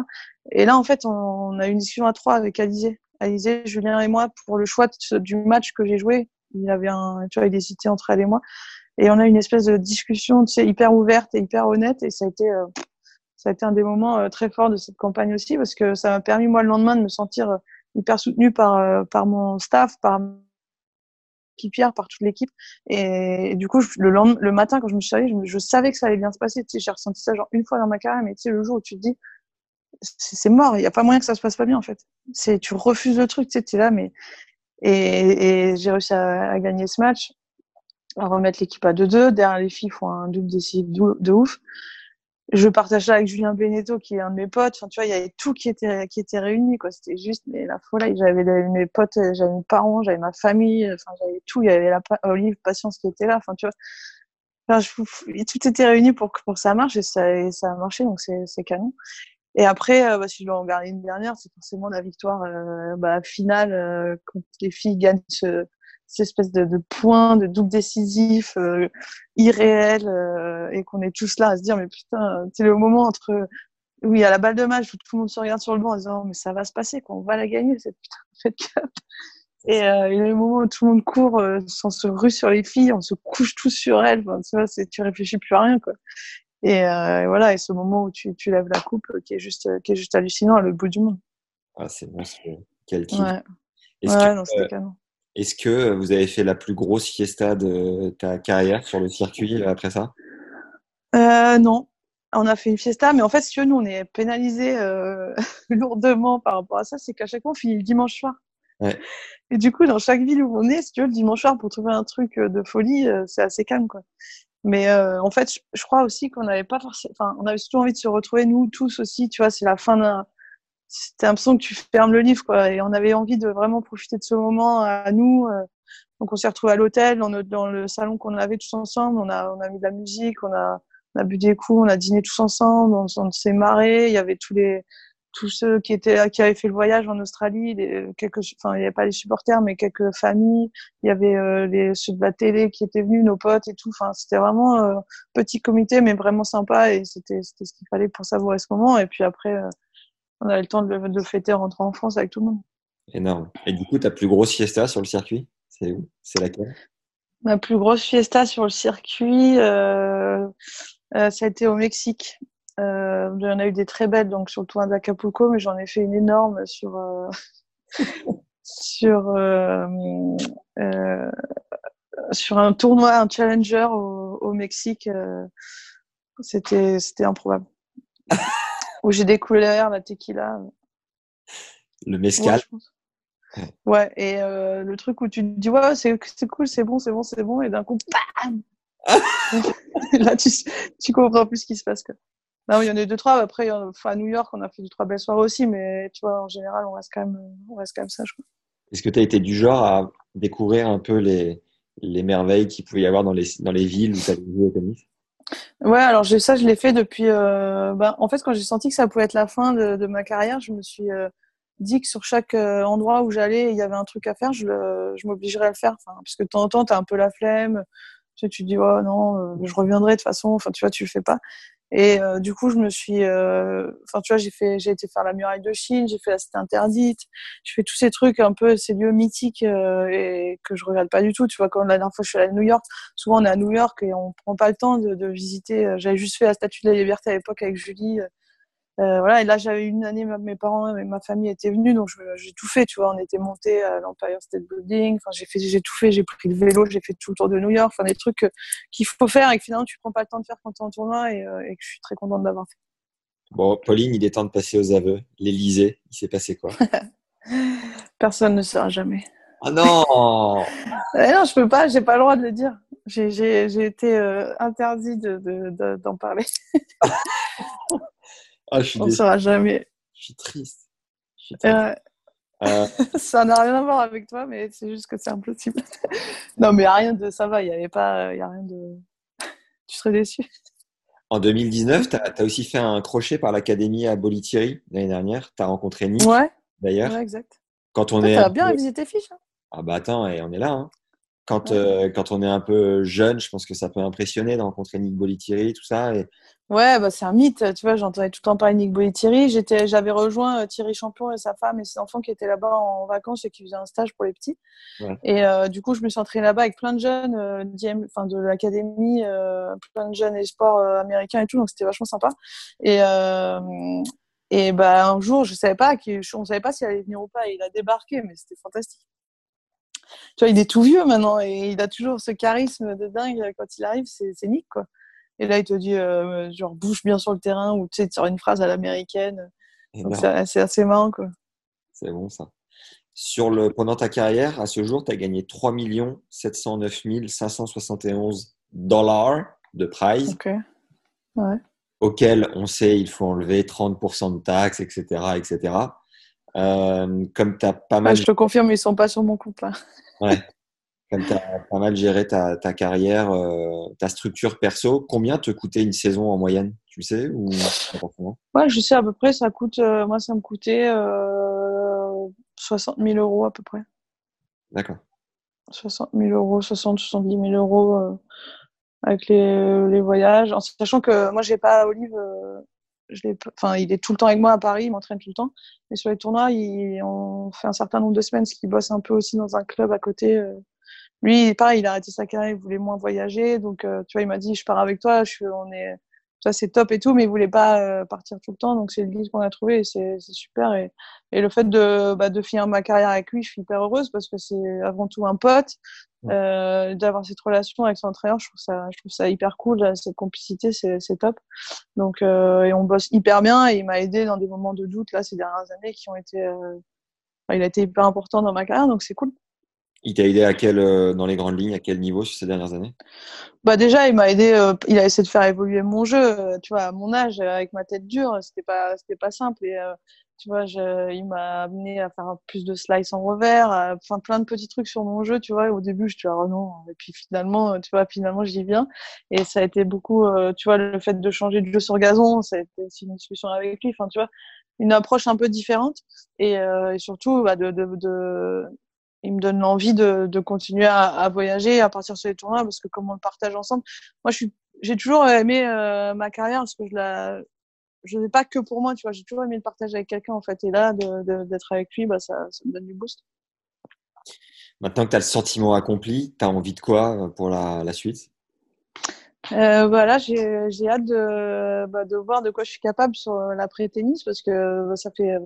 et là en fait on, a eu une discussion à trois avec Alizé. Alizé Julien et moi pour le choix du match que j'ai joué. Il avait un tu vois il hésitait entre elle et moi. Et on a une espèce de discussion tu sais hyper ouverte et hyper honnête. Et ça a été euh, ça a été un des moments euh, très forts de cette campagne aussi parce que ça m'a permis moi le lendemain de me sentir euh, hyper soutenue par euh, par mon staff, par Pierre, par toute l'équipe. Et, du coup, le, matin, quand je me suis réveillée, je, savais que ça allait bien se passer. J'ai ressenti ça genre une fois dans ma carrière, mais le jour où tu te dis, c'est mort, il n'y a pas moyen que ça se passe pas bien, en fait. Tu refuses le truc, tu es là, mais, et, et j'ai réussi à, à, gagner ce match, à remettre l'équipe à 2-2. Derrière, les filles font un double décisif de ouf je partage ça avec Julien Beneteau qui est un de mes potes. Enfin tu vois il y avait tout qui était qui était réuni quoi. C'était juste mais la folie. J'avais mes potes j'avais mes parents j'avais ma famille enfin j'avais tout. Il y avait la Olive Patience qui était là. Enfin tu vois. Enfin, je, tout était réuni pour pour que ça marche et ça et ça a marché donc c'est c'est canon. Et après euh, bah, si je dois en garder une dernière c'est forcément la victoire euh, bah, finale euh, quand les filles gagnent ce cette espèce de, de point, de double décisif, euh, irréel, euh, et qu'on est tous là à se dire, mais putain, c'est le moment entre, oui, à la balle de match où tout le monde se regarde sur le banc en disant, mais ça va se passer, quoi, on va la gagner, cette putain cette cup. Et, euh, et le moment où tout le monde court, euh, sans se rue sur les filles, on se couche tous sur elles, enfin, tu vois, c'est, tu réfléchis plus à rien, quoi. Et, euh, et, voilà, et ce moment où tu, tu lèves la coupe, qui est juste, qui est juste hallucinant à le bout du monde. Ah, c'est bon, quel kiff. Ouais, ouais non, c'était canon. Est-ce que vous avez fait la plus grosse fiesta de ta carrière sur le circuit euh, après ça? Euh, Non, on a fait une fiesta, mais en fait, si tu veux, nous, on est pénalisé euh, lourdement par rapport à ça. C'est qu'à chaque fois, on finit le dimanche soir. Ouais. Et du coup, dans chaque ville où on est, si tu veux, le dimanche soir, pour trouver un truc de folie, c'est assez calme, quoi. Mais euh, en fait, je, crois aussi qu'on n'avait pas forcément, enfin, on avait surtout envie de se retrouver nous tous aussi. Tu vois, c'est la fin d'un, c'était l'impression que tu fermes le livre, quoi. Et on avait envie de vraiment profiter de ce moment à nous. Euh. Donc, on s'est retrouvés à l'hôtel, dans, le salon qu'on avait tous ensemble. On a, on a mis de la musique, on a, on a bu des coups, on a dîné tous ensemble, on, on s'est marré. Il y avait tous les, tous ceux qui étaient, qui avaient fait le voyage en Australie, les, quelques, enfin, il n'y avait pas les supporters, mais quelques familles. Il y avait euh, les ceux de la télé qui étaient venus, nos potes et tout. Enfin, c'était vraiment euh, petit comité, mais vraiment sympa et c'était, c'était ce qu'il fallait pour savourer ce moment. Et puis après, euh, on avait le temps de, de fêter rentrer en France avec tout le monde. Énorme. Et du coup, ta plus grosse fiesta sur le circuit, c'est où? C'est laquelle? Ma plus grosse fiesta sur le circuit, euh, euh, ça a été au Mexique. Euh, j'en ai eu des très belles donc sur le tour d'Acapulco, mais j'en ai fait une énorme sur euh, sur euh, euh, sur un tournoi, un challenger au, au Mexique. c'était c'était improbable. où j'ai découvert la tequila. Le mescal. Ouais, ouais et euh, le truc où tu te dis, ouais, c'est cool, c'est bon, c'est bon, c'est bon, et d'un coup, bam Là, tu, tu comprends plus ce qui se passe. Quoi. Non, il y en a eu deux, trois. Après, à New York, on a fait deux, trois belles soirées aussi, mais tu vois, en général, on reste quand même, on reste quand même sage. Est-ce que tu as été du genre à découvrir un peu les, les merveilles qu'il pouvait y avoir dans les, dans les villes où tu avais joué au tennis? Ouais, alors ça, je l'ai fait depuis. Euh, bah, en fait, quand j'ai senti que ça pouvait être la fin de, ma carrière, je me suis euh, dit que sur chaque euh, endroit où j'allais, il y avait un truc à faire, je, je m'obligerais à le faire. Parce que de temps en temps, tu un peu la flemme. Tu, tu te dis, oh non, je reviendrai de toute façon. Enfin, tu vois, tu le fais pas. Et euh, du coup, je me suis, euh, enfin, tu vois, j'ai fait, j'ai été faire la muraille de Chine, j'ai fait la cité interdite, je fais tous ces trucs un peu, ces lieux mythiques euh, et que je regarde pas du tout. Tu vois, quand la dernière fois je suis allée à New York, souvent on est à New York et on prend pas le temps de, de visiter. J'avais juste fait la Statue de la Liberté à l'époque avec Julie. Euh, voilà, et là j'avais une année, mes parents et ma famille étaient venus, donc j'ai tout fait, tu vois. On était monté à l'Empire State Building, enfin j'ai fait, j'ai tout fait, j'ai pris le vélo, j'ai fait tout le tour de New York, enfin des trucs qu'il faut faire et que finalement tu prends pas le temps de faire quand tu es en tournoi et, euh, et, que je suis très contente d'avoir fait. Bon, Pauline, il est temps de passer aux aveux. L'Elysée, il s'est passé quoi? Personne ne saura jamais. Ah non eh Non, je peux pas, j'ai pas le droit de le dire. J'ai été euh, interdit d'en de, de, parler. Ah, je suis On ne saura jamais. Je suis triste. Euh, ça n'a rien à voir avec toi, mais c'est juste que c'est impossible. non, mais rien de ça va, il n'y avait pas, il y a rien de. tu serais déçu. En 2019, tu as, aussi fait un crochet par l'académie à Bolitieri l'année dernière. Tu as rencontré Nick, ouais, d'ailleurs. Ouais, exact. Quand on est. as bien révisé tes fiches. Hein. ah bah attends, et on est là. Hein. Quand, euh, quand on est un peu jeune, je pense que ça peut impressionner de rencontrer Nick Bolitieri, tout ça. Et Ouais, bah, c'est un mythe. Tu vois, j'entendais tout le temps parler de Nick Bollettieri. J'étais, j'avais rejoint euh, Thierry Champion et sa femme et ses enfants qui étaient là-bas en vacances et qui faisaient un stage pour les petits. Ouais. Et euh, du coup, je me suis entraînée là-bas avec plein de jeunes, euh, enfin de l'académie, euh, plein de jeunes et sports euh, américains et tout. Donc c'était vachement sympa. Et et bah un jour, je savais pas, on savait pas s'il allait venir ou pas. Et il a débarqué, mais c'était fantastique. Tu vois, il est tout vieux maintenant et il a toujours ce charisme de dingue quand il arrive. C'est, c'est Nick, quoi. Et là, il te dit, euh, genre, bouge bien sur le terrain, ou tu sais, tu sors une phrase à l'américaine. C'est assez marrant, quoi. C'est bon, ça. Sur le, pendant ta carrière, à ce jour, tu as gagné 3 709 571 dollars de prize. Ok. Ouais. Auquel on sait il faut enlever 30% de taxes, etc. etc. Euh, comme tu as pas mal. je te confirme, ils ne sont pas sur mon compte là. Ouais. Comme tu as pas mal géré ta, ta carrière, euh, ta structure perso, combien te coûtait une saison en moyenne Tu sais ou Ouais, je sais à peu près. Ça coûte, euh, moi, ça me coûtait euh, 60 000 euros à peu près. D'accord. 60 000 euros, 60, 70 000 euros euh, avec les, les, voyages. En sachant que moi, j'ai pas Olive. Euh, je enfin, il est tout le temps avec moi à Paris, il m'entraîne tout le temps. Mais sur les tournois, il, on fait un certain nombre de semaines, ce qui bosse un peu aussi dans un club à côté lui, pareil, il a arrêté sa carrière, il voulait moins voyager. Donc, euh, tu vois, il m'a dit, je pars avec toi, je on est, ça c'est top et tout, mais il voulait pas euh, partir tout le temps. Donc, c'est le guide qu'on a trouvé et c'est super. Et, et, le fait de, bah, de finir ma carrière avec lui, je suis hyper heureuse parce que c'est avant tout un pote. Euh, d'avoir cette relation avec son entraîneur, je trouve ça, je trouve ça hyper cool. Cette complicité, c'est top. Donc, euh, et on bosse hyper bien et il m'a aidé dans des moments de doute là ces dernières années qui ont été, euh, il a été hyper important dans ma carrière, donc c'est cool. Il t'a aidé à quel, euh, dans les grandes lignes, à quel niveau sur ces dernières années? Bah déjà, il m'a aidé. Euh, il a essayé de faire évoluer mon jeu. Euh, tu vois, à mon âge, avec ma tête dure, c'était pas, pas simple. Et tu vois, je, il m'a amené à faire plus de slice en revers, enfin plein de petits trucs sur mon jeu. Tu vois, au début, je te dis oh non. Et puis finalement, tu vois, finalement, j'y viens. Et ça a été beaucoup. tu vois, le fait de changer de jeu sur gazon, ça a été aussi une discussion avec lui. Enfin, tu vois, une approche un peu différente. Et, et surtout, bah, de, de, de il me donne l'envie de, de, continuer à, à, voyager, à partir sur les tournois, parce que comme on le partage ensemble, moi, je suis, j'ai toujours aimé euh, ma carrière, parce que je la, je n'ai pas que pour moi, tu vois, j'ai toujours aimé le partager avec quelqu'un, en fait, et là, d'être avec lui, bah, ça, ça, me donne du boost. Maintenant que tu as le sentiment accompli, tu as envie de quoi euh, pour la, la suite? Euh, voilà, j'ai hâte de, bah, de voir de quoi je suis capable sur l'après-tennis parce que bah, ça fait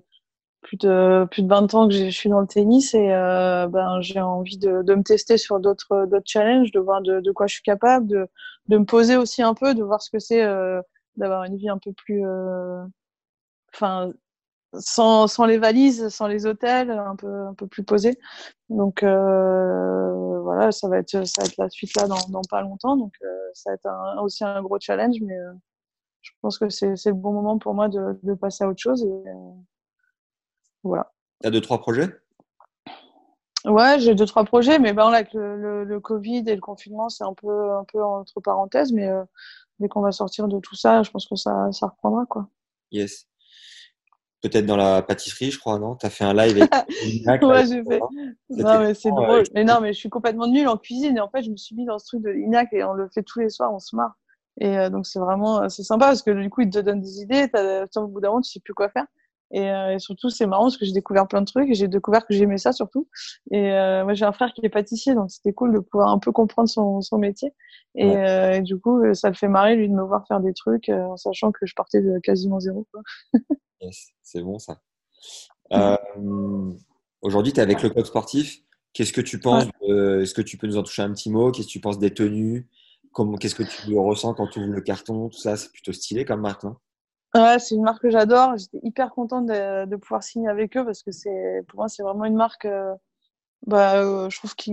plus de plus de 20 ans que je suis dans le tennis et euh, ben j'ai envie de, de me tester sur d'autres d'autres challenges, de voir de, de quoi je suis capable, de de me poser aussi un peu, de voir ce que c'est euh, d'avoir une vie un peu plus euh, enfin sans, sans les valises, sans les hôtels, un peu un peu plus posé. Donc euh, voilà, ça va être ça va être la suite là dans, dans pas longtemps. Donc ça va être un, aussi un gros challenge, mais je pense que c'est c'est le bon moment pour moi de, de passer à autre chose et voilà. Tu as deux, trois projets? Ouais, j'ai deux, trois projets, mais ben, là, avec le, le, le Covid et le confinement, c'est un peu, un peu entre parenthèses, mais euh, dès qu'on va sortir de tout ça, je pense que ça, ça reprendra, quoi. Yes. Peut-être dans la pâtisserie, je crois, non? T'as fait un live avec ouais, j'ai fait. crois. Non, mais c'est drôle. euh, Mais non, mais je suis complètement nulle en cuisine. Et en fait, je me suis mis dans ce truc de Lignac et on le fait tous les soirs, on se marre. Et euh, donc, c'est vraiment, c'est sympa parce que du coup, il te donne des idées. T'as- au bout d'un moment, tu sais plus quoi faire. Et, euh, et surtout, c'est marrant parce que j'ai découvert plein de trucs et j'ai découvert que j'aimais ça surtout. Et euh, moi, j'ai un frère qui est pâtissier, donc c'était cool de pouvoir un peu comprendre son, son métier. Et, Ouais. euh, et du coup, ça le fait marrer, lui, de me voir faire des trucs en sachant que je partais de quasiment zéro. Yes, c'est bon ça. Aujourd'hui, tu es avec le code sportif. Qu'est-ce que tu penses Est-ce que tu peux nous en toucher un petit mot? Qu'est-ce que tu penses des tenues? Qu'est-ce que tu ressens quand tu ouvres le carton? Tout ça, c'est plutôt stylé comme marque, non? Ouais, c'est une marque que j'adore. J'étais hyper contente de, de pouvoir signer avec eux parce que c'est, pour moi, c'est vraiment une marque. euh, bah, euh, je trouve que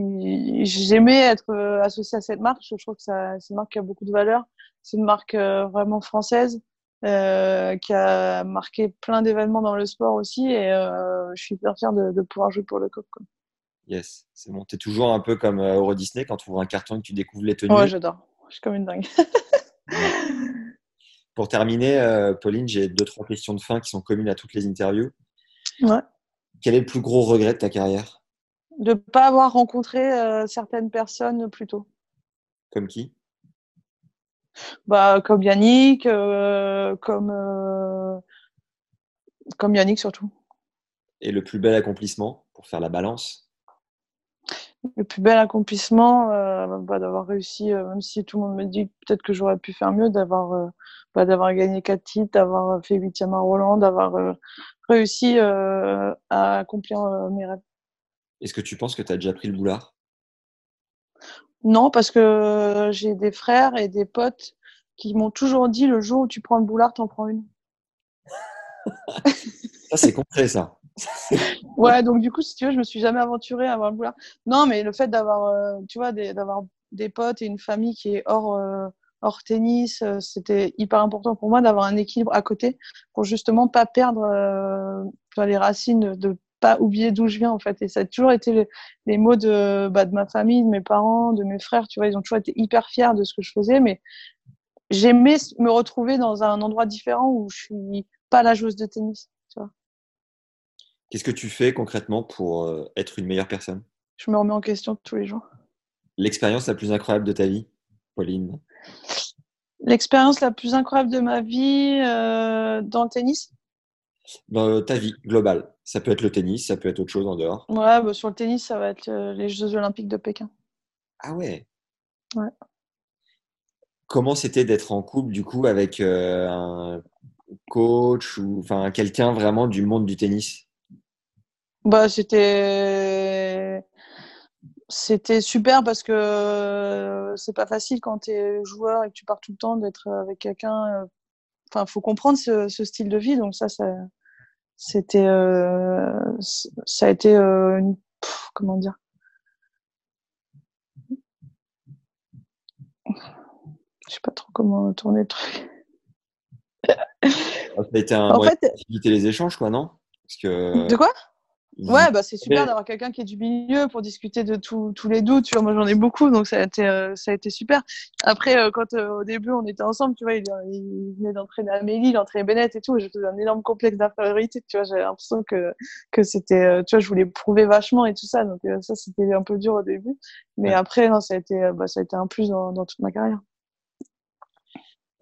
j'aimais être euh, associée à cette marque. Je trouve que c'est une marque qui a beaucoup de valeur. C'est une marque euh, vraiment française qui a marqué plein d'événements dans le sport aussi. Et je suis hyper fière de, de pouvoir jouer pour le COP. Quoi. Yes, c'est bon. Tu es toujours un peu comme Euro Disney quand tu ouvres un carton et que tu découvres les tenues. Ouais, j'adore. Je suis comme une dingue. Pour terminer, euh, Pauline, j'ai deux, trois questions de fin qui sont communes à toutes les interviews. Ouais. Quel est le plus gros regret de ta carrière? De pas avoir rencontré euh, certaines personnes plus tôt. Comme qui? Bah, comme Yannick, euh, comme, euh, comme Yannick surtout. Et le plus bel accomplissement pour faire la balance? Le plus bel accomplissement, euh, bah, d'avoir réussi, euh, même si tout le monde me dit peut-être que j'aurais pu faire mieux, d'avoir euh, bah, d'avoir gagné quatre titres, d'avoir fait huitième à Roland, d'avoir réussi à accomplir mes rêves. Est-ce que tu penses que tu as déjà pris le boulard? Non, parce que j'ai des frères et des potes qui m'ont toujours dit le jour où tu prends le boulard, t'en prends une. Ça, c'est concret, ça. Ouais, donc du coup, si tu veux, je me suis jamais aventurée à avoir le boulard. Non, mais le fait d'avoir, euh, tu vois, d'avoir des potes et une famille qui est hors, euh, tennis, euh, c'était hyper important pour moi d'avoir un équilibre à côté pour justement pas perdre les racines, de, pas oublier d'où je viens en fait. Et ça a toujours été les mots de, bah, de ma famille, de mes parents, de mes frères. Tu vois, ils ont toujours été hyper fiers de ce que je faisais, mais j'aimais me retrouver dans un endroit différent où je suis pas la joueuse de tennis. Qu'est-ce que tu fais concrètement pour euh, être une meilleure personne? Je me remets en question tous les jours. L'expérience la plus incroyable de ta vie, Pauline? L'expérience la plus incroyable de ma vie euh, dans le tennis? Dans ta vie globale. Ça peut être le tennis, ça peut être autre chose en dehors. Ouais, bah, sur le tennis, ça va être euh, les Jeux Olympiques de Pékin. Ah ouais? Ouais. Comment c'était d'être en couple du coup avec euh, un coach ou enfin quelqu'un vraiment du monde du tennis? Bah, c'était c'était super parce que euh, c'est pas facile quand tu es joueur et que tu pars tout le temps d'être avec quelqu'un. euh, Enfin, faut comprendre ce, ce style de vie. Donc ça, ça c'était euh, ça a été euh, une- pff, comment dire? Je sais pas trop comment tourner le truc. Ça a été un En fait, faciliter les échanges quoi, non? Parce que de quoi? Ouais, bah c'est super d'avoir quelqu'un qui est du milieu pour discuter de tout- tous les doutes. Tu vois, moi j'en ai beaucoup, donc ça a été, euh, ça a été super. Après, euh, quand euh, au début on était ensemble, tu vois, il, il venait d'entraîner Amélie, il entraînait Bennett et tout. faisais un énorme complexe d'infériorité. Tu vois, j'avais l'impression que que c'était, euh, tu vois, je voulais prouver vachement et tout ça. Donc euh, ça, c'était un peu dur au début, mais Ouais. après, non, ça a été, euh, bah, ça a été un plus dans, dans toute ma carrière.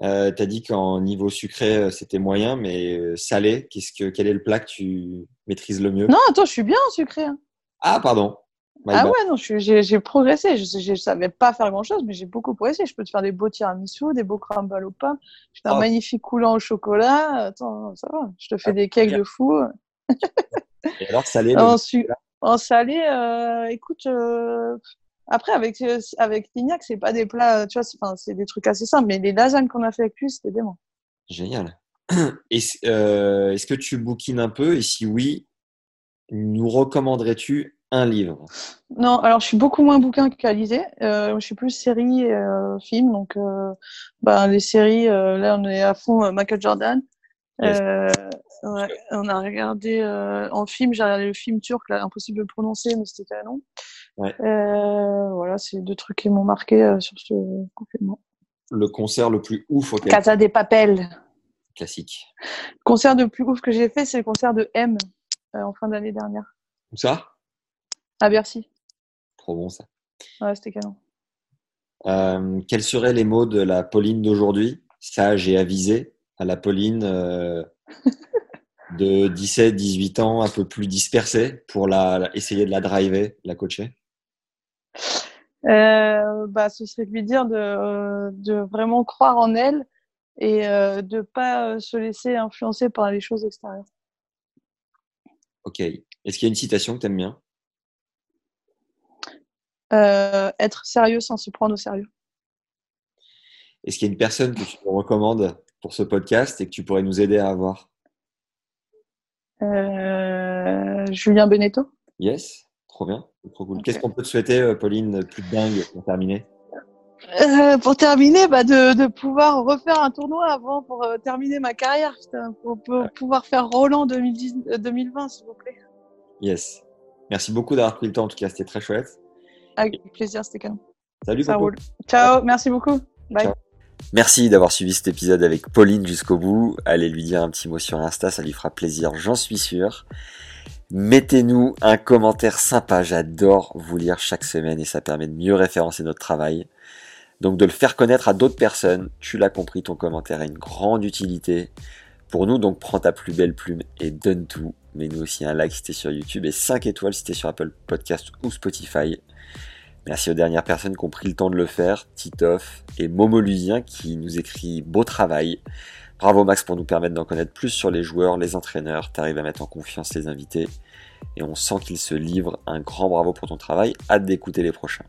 Euh, t'as dit qu'en niveau sucré euh, c'était moyen, mais euh, salé, qu'est-ce que quel est le plat que tu maîtrises le mieux? Non, attends, je suis bien en sucré. hein. Ah pardon. My Ah bad. ouais, non, j'ai progressé. Je, je savais pas faire grand chose, mais j'ai beaucoup progressé. Je peux te faire des beaux tiramisu, des beaux crumbles aux pommes. Je fais un Oh. magnifique coulant au chocolat. Attends, ça va. Je te fais Ah, des cakes bien. de fou. Et alors salé En, en salé, euh, écoute, euh, après, avec, euh, avec Lignac, c'est pas des plats, tu vois, c'est des trucs assez simples, mais les lasagnes qu'on a fait avec lui, c'était dément. Génial. Est-ce euh, est-ce que tu bouquines un peu? Et si oui, nous recommanderais-tu un livre? Non, alors je suis beaucoup moins bouquin qu'Alizé. Euh, je suis plus série et euh, film. Donc, ben, les séries, là, on est à fond Michael Jordan. Euh, ouais, on a regardé euh, en film, j'ai regardé le film turc, là, impossible de le prononcer, mais c'était canon. Ouais. Euh, voilà, c'est deux trucs qui m'ont marqué euh, sur ce confinement. Le concert le plus ouf auquel Casa des Papel. classique. Le concert le plus ouf que j'ai fait, c'est le concert de M euh, en fin d'année dernière Où ça? À Bercy. Trop bon ça. Ouais, c'était canon. Euh, quels seraient les mots de la Pauline d'aujourd'hui? Sage et avisée à la Pauline euh, de 17-18 ans, un peu plus dispersée, pour la- essayer de la driver, la coacher Euh, bah, ce serait de lui dire de, de vraiment croire en elle et euh, de pas euh, se laisser influencer par les choses extérieures. Ok. Est-ce qu'il y a une citation que tu aimes bien? Euh, être sérieux sans se prendre au sérieux. Est-ce qu'il y a une personne que tu recommandes pour ce podcast et que tu pourrais nous aider à avoir? Euh, Julien Beneteau. Yes Trop bien. Trop cool. Qu'est-ce qu'on peut te souhaiter, euh, Pauline, plus de dingue pour terminer? Euh, pour terminer, bah, de, de pouvoir refaire un tournoi avant pour euh, terminer ma carrière, putain, pour, pour pouvoir faire Roland 2010, euh, 2020, s'il vous plaît. Yes. Merci beaucoup d'avoir pris le temps. En tout cas, c'était très chouette. Avec plaisir, c'était canon. Salut, Ça roule. Ciao, merci beaucoup. Bye. Ciao. Merci d'avoir suivi cet épisode avec Pauline jusqu'au bout. Allez lui dire un petit mot sur Insta, ça lui fera plaisir, j'en suis sûr. Mettez-nous un commentaire sympa, j'adore vous lire chaque semaine et ça permet de mieux référencer notre travail. Donc de le faire connaître à d'autres personnes, tu l'as compris, ton commentaire a une grande utilité. Pour nous, donc prends ta plus belle plume et donne tout. Mets-nous aussi un like si t'es sur YouTube et 5 étoiles si t'es sur Apple Podcast ou Spotify. Merci aux dernières personnes qui ont pris le temps de le faire, Titoff et Momo Lusien qui nous écrit beau travail. Bravo Max pour nous permettre d'en connaître plus sur les joueurs, les entraîneurs, t'arrives à mettre en confiance les invités et on sent qu'ils se livrent. Un grand bravo pour ton travail, hâte d'écouter les prochains.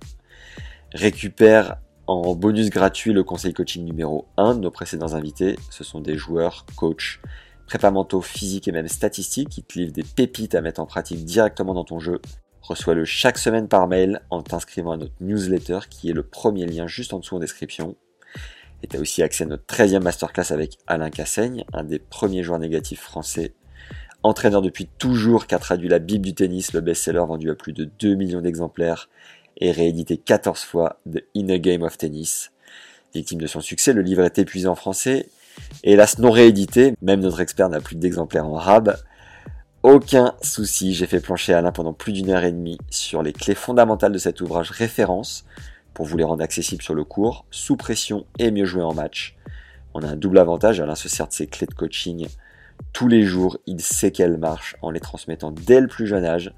Récupère en bonus gratuit le conseil coaching numéro 1 de nos précédents invités. Ce sont des joueurs, coachs, prépa mentaux, physiques et même statistiques qui te livrent des pépites à mettre en pratique directement dans ton jeu. Reçois-le chaque semaine par mail en t'inscrivant à notre newsletter qui est le premier lien juste en dessous en description. Et tu as aussi accès à notre 13e masterclass avec Alain Cassaigne, un des premiers joueurs négatifs français, entraîneur depuis toujours qui a traduit la Bible du tennis, le best-seller vendu à plus de 2 millions d'exemplaires et réédité 14 fois The Inner Game of Tennis. Victime de son succès, le livre est épuisé en français, hélas non réédité, même notre expert n'a plus d'exemplaires en arabe. Aucun souci, j'ai fait plancher Alain pendant plus d'une heure et demie sur les clés fondamentales de cet ouvrage référence pour vous les rendre accessibles sur le cours, sous pression et mieux jouer en match. On a un double avantage, Alain se sert de ses clés de coaching tous les jours, il sait qu'elles marchent en les transmettant dès le plus jeune âge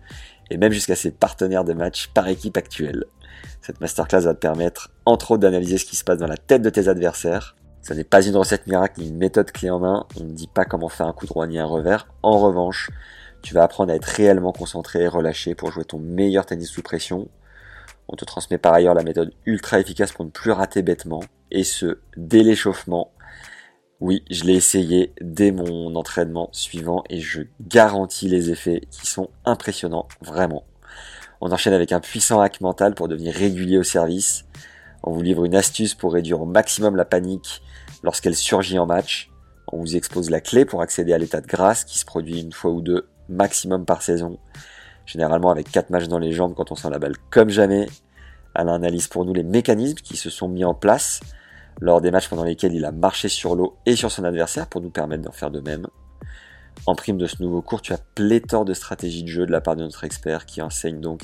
et même jusqu'à ses partenaires de match par équipe actuelle. Cette masterclass va te permettre, entre autres, d'analyser ce qui se passe dans la tête de tes adversaires. Ce n'est pas une recette miracle ni une méthode clé en main, on ne dit pas comment faire un coup droit ni un revers. En revanche, tu vas apprendre à être réellement concentré et relâché pour jouer ton meilleur tennis sous pression. On te transmet par ailleurs la méthode ultra efficace pour ne plus rater bêtement, et ce, dès l'échauffement. Oui, je l'ai essayé dès mon entraînement suivant et je garantis les effets qui sont impressionnants, vraiment. On enchaîne avec un puissant hack mental pour devenir régulier au service. On vous livre une astuce pour réduire au maximum la panique lorsqu'elle surgit en match. On vous expose la clé pour accéder à l'état de grâce qui se produit une fois ou deux maximum par saison. Généralement avec 4 matchs dans les jambes quand on sent la balle comme jamais. Alain analyse pour nous les mécanismes qui se sont mis en place lors des matchs pendant lesquels il a marché sur l'eau et sur son adversaire pour nous permettre d'en faire de même. En prime de ce nouveau cours, tu as pléthore de stratégies de jeu de la part de notre expert qui enseigne donc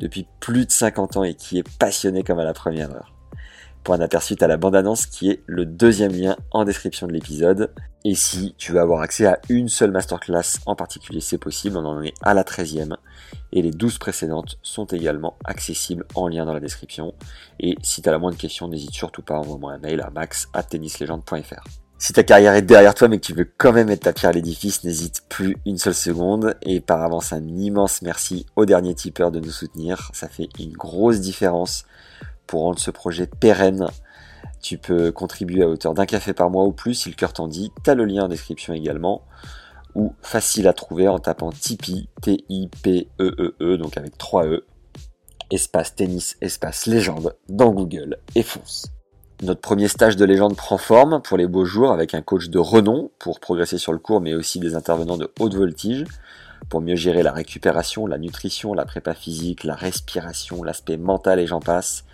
depuis plus de 50 ans et qui est passionné comme à la première heure. Pour un aperçu, as la bande-annonce qui est le deuxième lien en description de l'épisode. Et si tu veux avoir accès à une seule masterclass en particulier, c'est possible, on en est à la 13e. Et les 12 précédentes sont également accessibles en lien dans la description. Et si tu la moindre question, n'hésite surtout pas, envoie-moi un mail à max.tennislegende.fr. Si ta carrière est derrière toi mais que tu veux quand même mettre ta pierre à l'édifice, n'hésite plus une seule seconde. Et par avance, un immense merci aux derniers tipeurs de nous soutenir. Ça fait une grosse différence pour rendre ce projet pérenne. Tu peux contribuer à hauteur d'un café par mois ou plus si le cœur t'en dit. T'as le lien en description également. Ou facile à trouver en tapant Tipeee, T-I-P-E-E-E, donc avec 3 E, espace tennis, espace légende, dans Google, et fonce. Notre premier stage de légende prend forme pour les beaux jours avec un coach de renom pour progresser sur le cours, mais aussi des intervenants de haute voltige pour mieux gérer la récupération, la nutrition, la prépa physique, la respiration, l'aspect mental et j'en passe.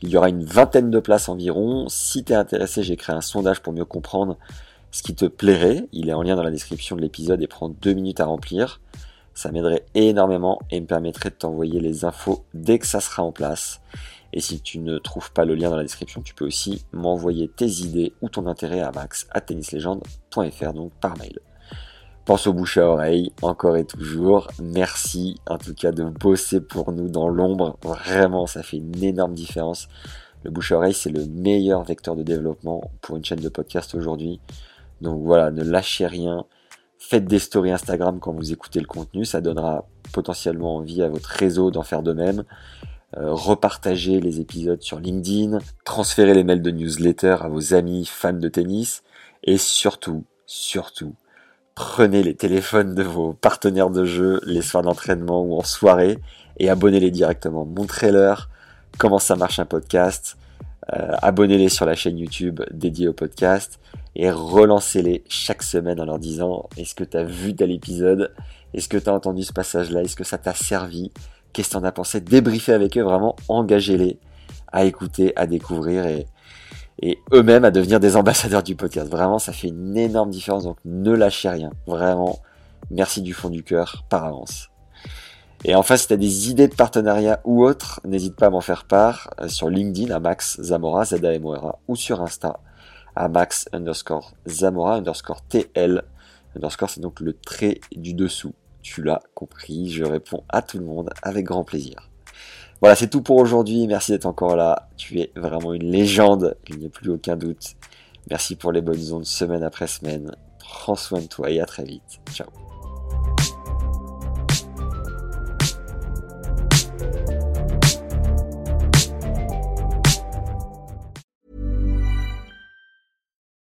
Il y aura une vingtaine de places environ. Si tu es intéressé, j'ai créé un sondage pour mieux comprendre ce qui te plairait. Il est en lien dans la description de l'épisode et prend deux minutes à remplir. Ça m'aiderait énormément et me permettrait de t'envoyer les infos dès que ça sera en place. Et si tu ne trouves pas le lien dans la description, tu peux aussi m'envoyer tes idées ou ton intérêt à max à tennislegende.fr, donc par mail. Pense au bouche à oreille, encore et toujours. Merci en tout cas de bosser pour nous dans l'ombre. Vraiment, ça fait une énorme différence. Le bouche à oreille, c'est le meilleur vecteur de développement pour une chaîne de podcast aujourd'hui. Donc voilà, ne lâchez rien. Faites des stories Instagram quand vous écoutez le contenu, ça donnera potentiellement envie à votre réseau d'en faire de même. Euh, repartagez les épisodes sur LinkedIn, transférez les mails de newsletter à vos amis fans de tennis et surtout, surtout, prenez les téléphones de vos partenaires de jeu les soirs d'entraînement ou en soirée et abonnez-les directement. Montrez-leur comment ça marche un podcast, euh, abonnez-les sur la chaîne YouTube dédiée au podcast et relancez-les chaque semaine en leur disant est-ce que tu as vu tel épisode? Est-ce que tu as entendu ce passage-là? Est-ce que ça t'a servi? Qu'est-ce que tu en as pensé? Débriefez avec eux, vraiment engagez-les à écouter, à découvrir et, eux-mêmes à devenir des ambassadeurs du podcast. Vraiment, ça fait une énorme différence, donc ne lâchez rien. Vraiment, merci du fond du cœur par avance. Et enfin, si tu as des idées de partenariat ou autres, n'hésite pas à m'en faire part euh, sur LinkedIn à Max Zamora, z a m ou sur Insta à Max underscore Zamora underscore TL. Underscore, c'est donc le trait du dessous. Tu l'as compris, je réponds à tout le monde avec grand plaisir. Voilà, c'est tout pour aujourd'hui. Merci d'être encore là. Tu es vraiment une légende, il n'y a plus aucun doute. Merci pour les bonnes ondes semaine après semaine. Prends soin de toi et à très vite. Ciao.